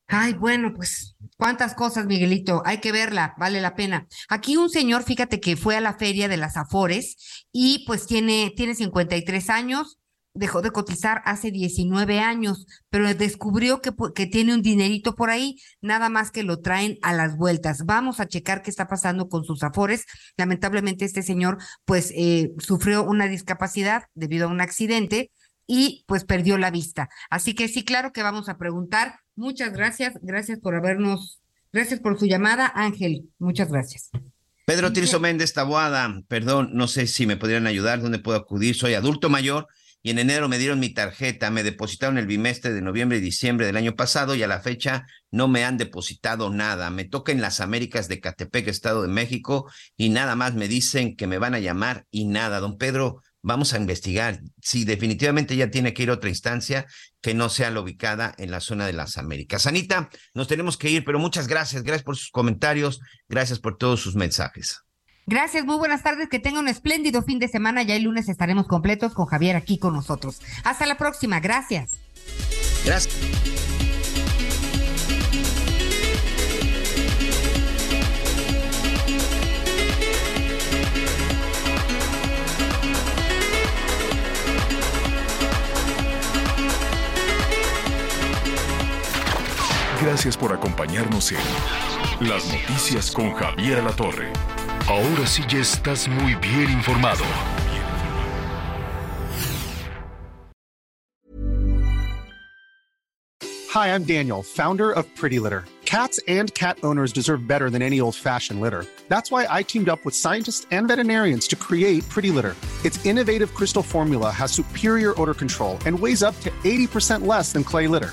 Ay, bueno, pues cuántas cosas, Miguelito, hay que verla, vale la pena. Aquí un señor, fíjate que fue a la feria de las Afores y pues tiene, tiene 53 años, dejó de cotizar hace 19 años, pero descubrió que, que, tiene un dinerito por ahí, nada más que lo traen a las vueltas. Vamos a checar qué está pasando con sus afores. Lamentablemente este señor pues eh, sufrió una discapacidad debido a un accidente y pues perdió la vista. Así que sí, claro que vamos a preguntar. Muchas gracias, gracias por habernos, gracias por su llamada, Ángel, muchas gracias. Pedro Tirso Méndez Taboada, perdón, no sé si me podrían ayudar, ¿dónde puedo acudir? Soy adulto mayor y en enero me dieron mi tarjeta, me depositaron el bimestre de noviembre y diciembre del año pasado y a la fecha no me han depositado nada. Me toca en las Américas de Catepec, Estado de México, y nada más me dicen que me van a llamar y nada. Don Pedro, vamos a investigar si definitivamente ya tiene que ir a otra instancia que no sea la ubicada en la zona de las Américas. Anita, nos tenemos que ir, pero muchas gracias, gracias por sus comentarios, gracias por todos sus mensajes. Gracias, muy buenas tardes, que tenga un espléndido fin de semana, ya el lunes estaremos completos con Javier aquí con nosotros. Hasta la próxima, gracias. Gracias. Gracias por acompañarnos en Las Noticias con Javier La Torre. Ahora sí ya estás muy bien informado. Hi, I'm Daniel, founder of Pretty Litter. Cats and cat owners deserve better than any old-fashioned litter. That's why I teamed up with scientists and veterinarians to create Pretty Litter. Its innovative crystal formula has superior odor control and weighs up to 80% less than clay litter.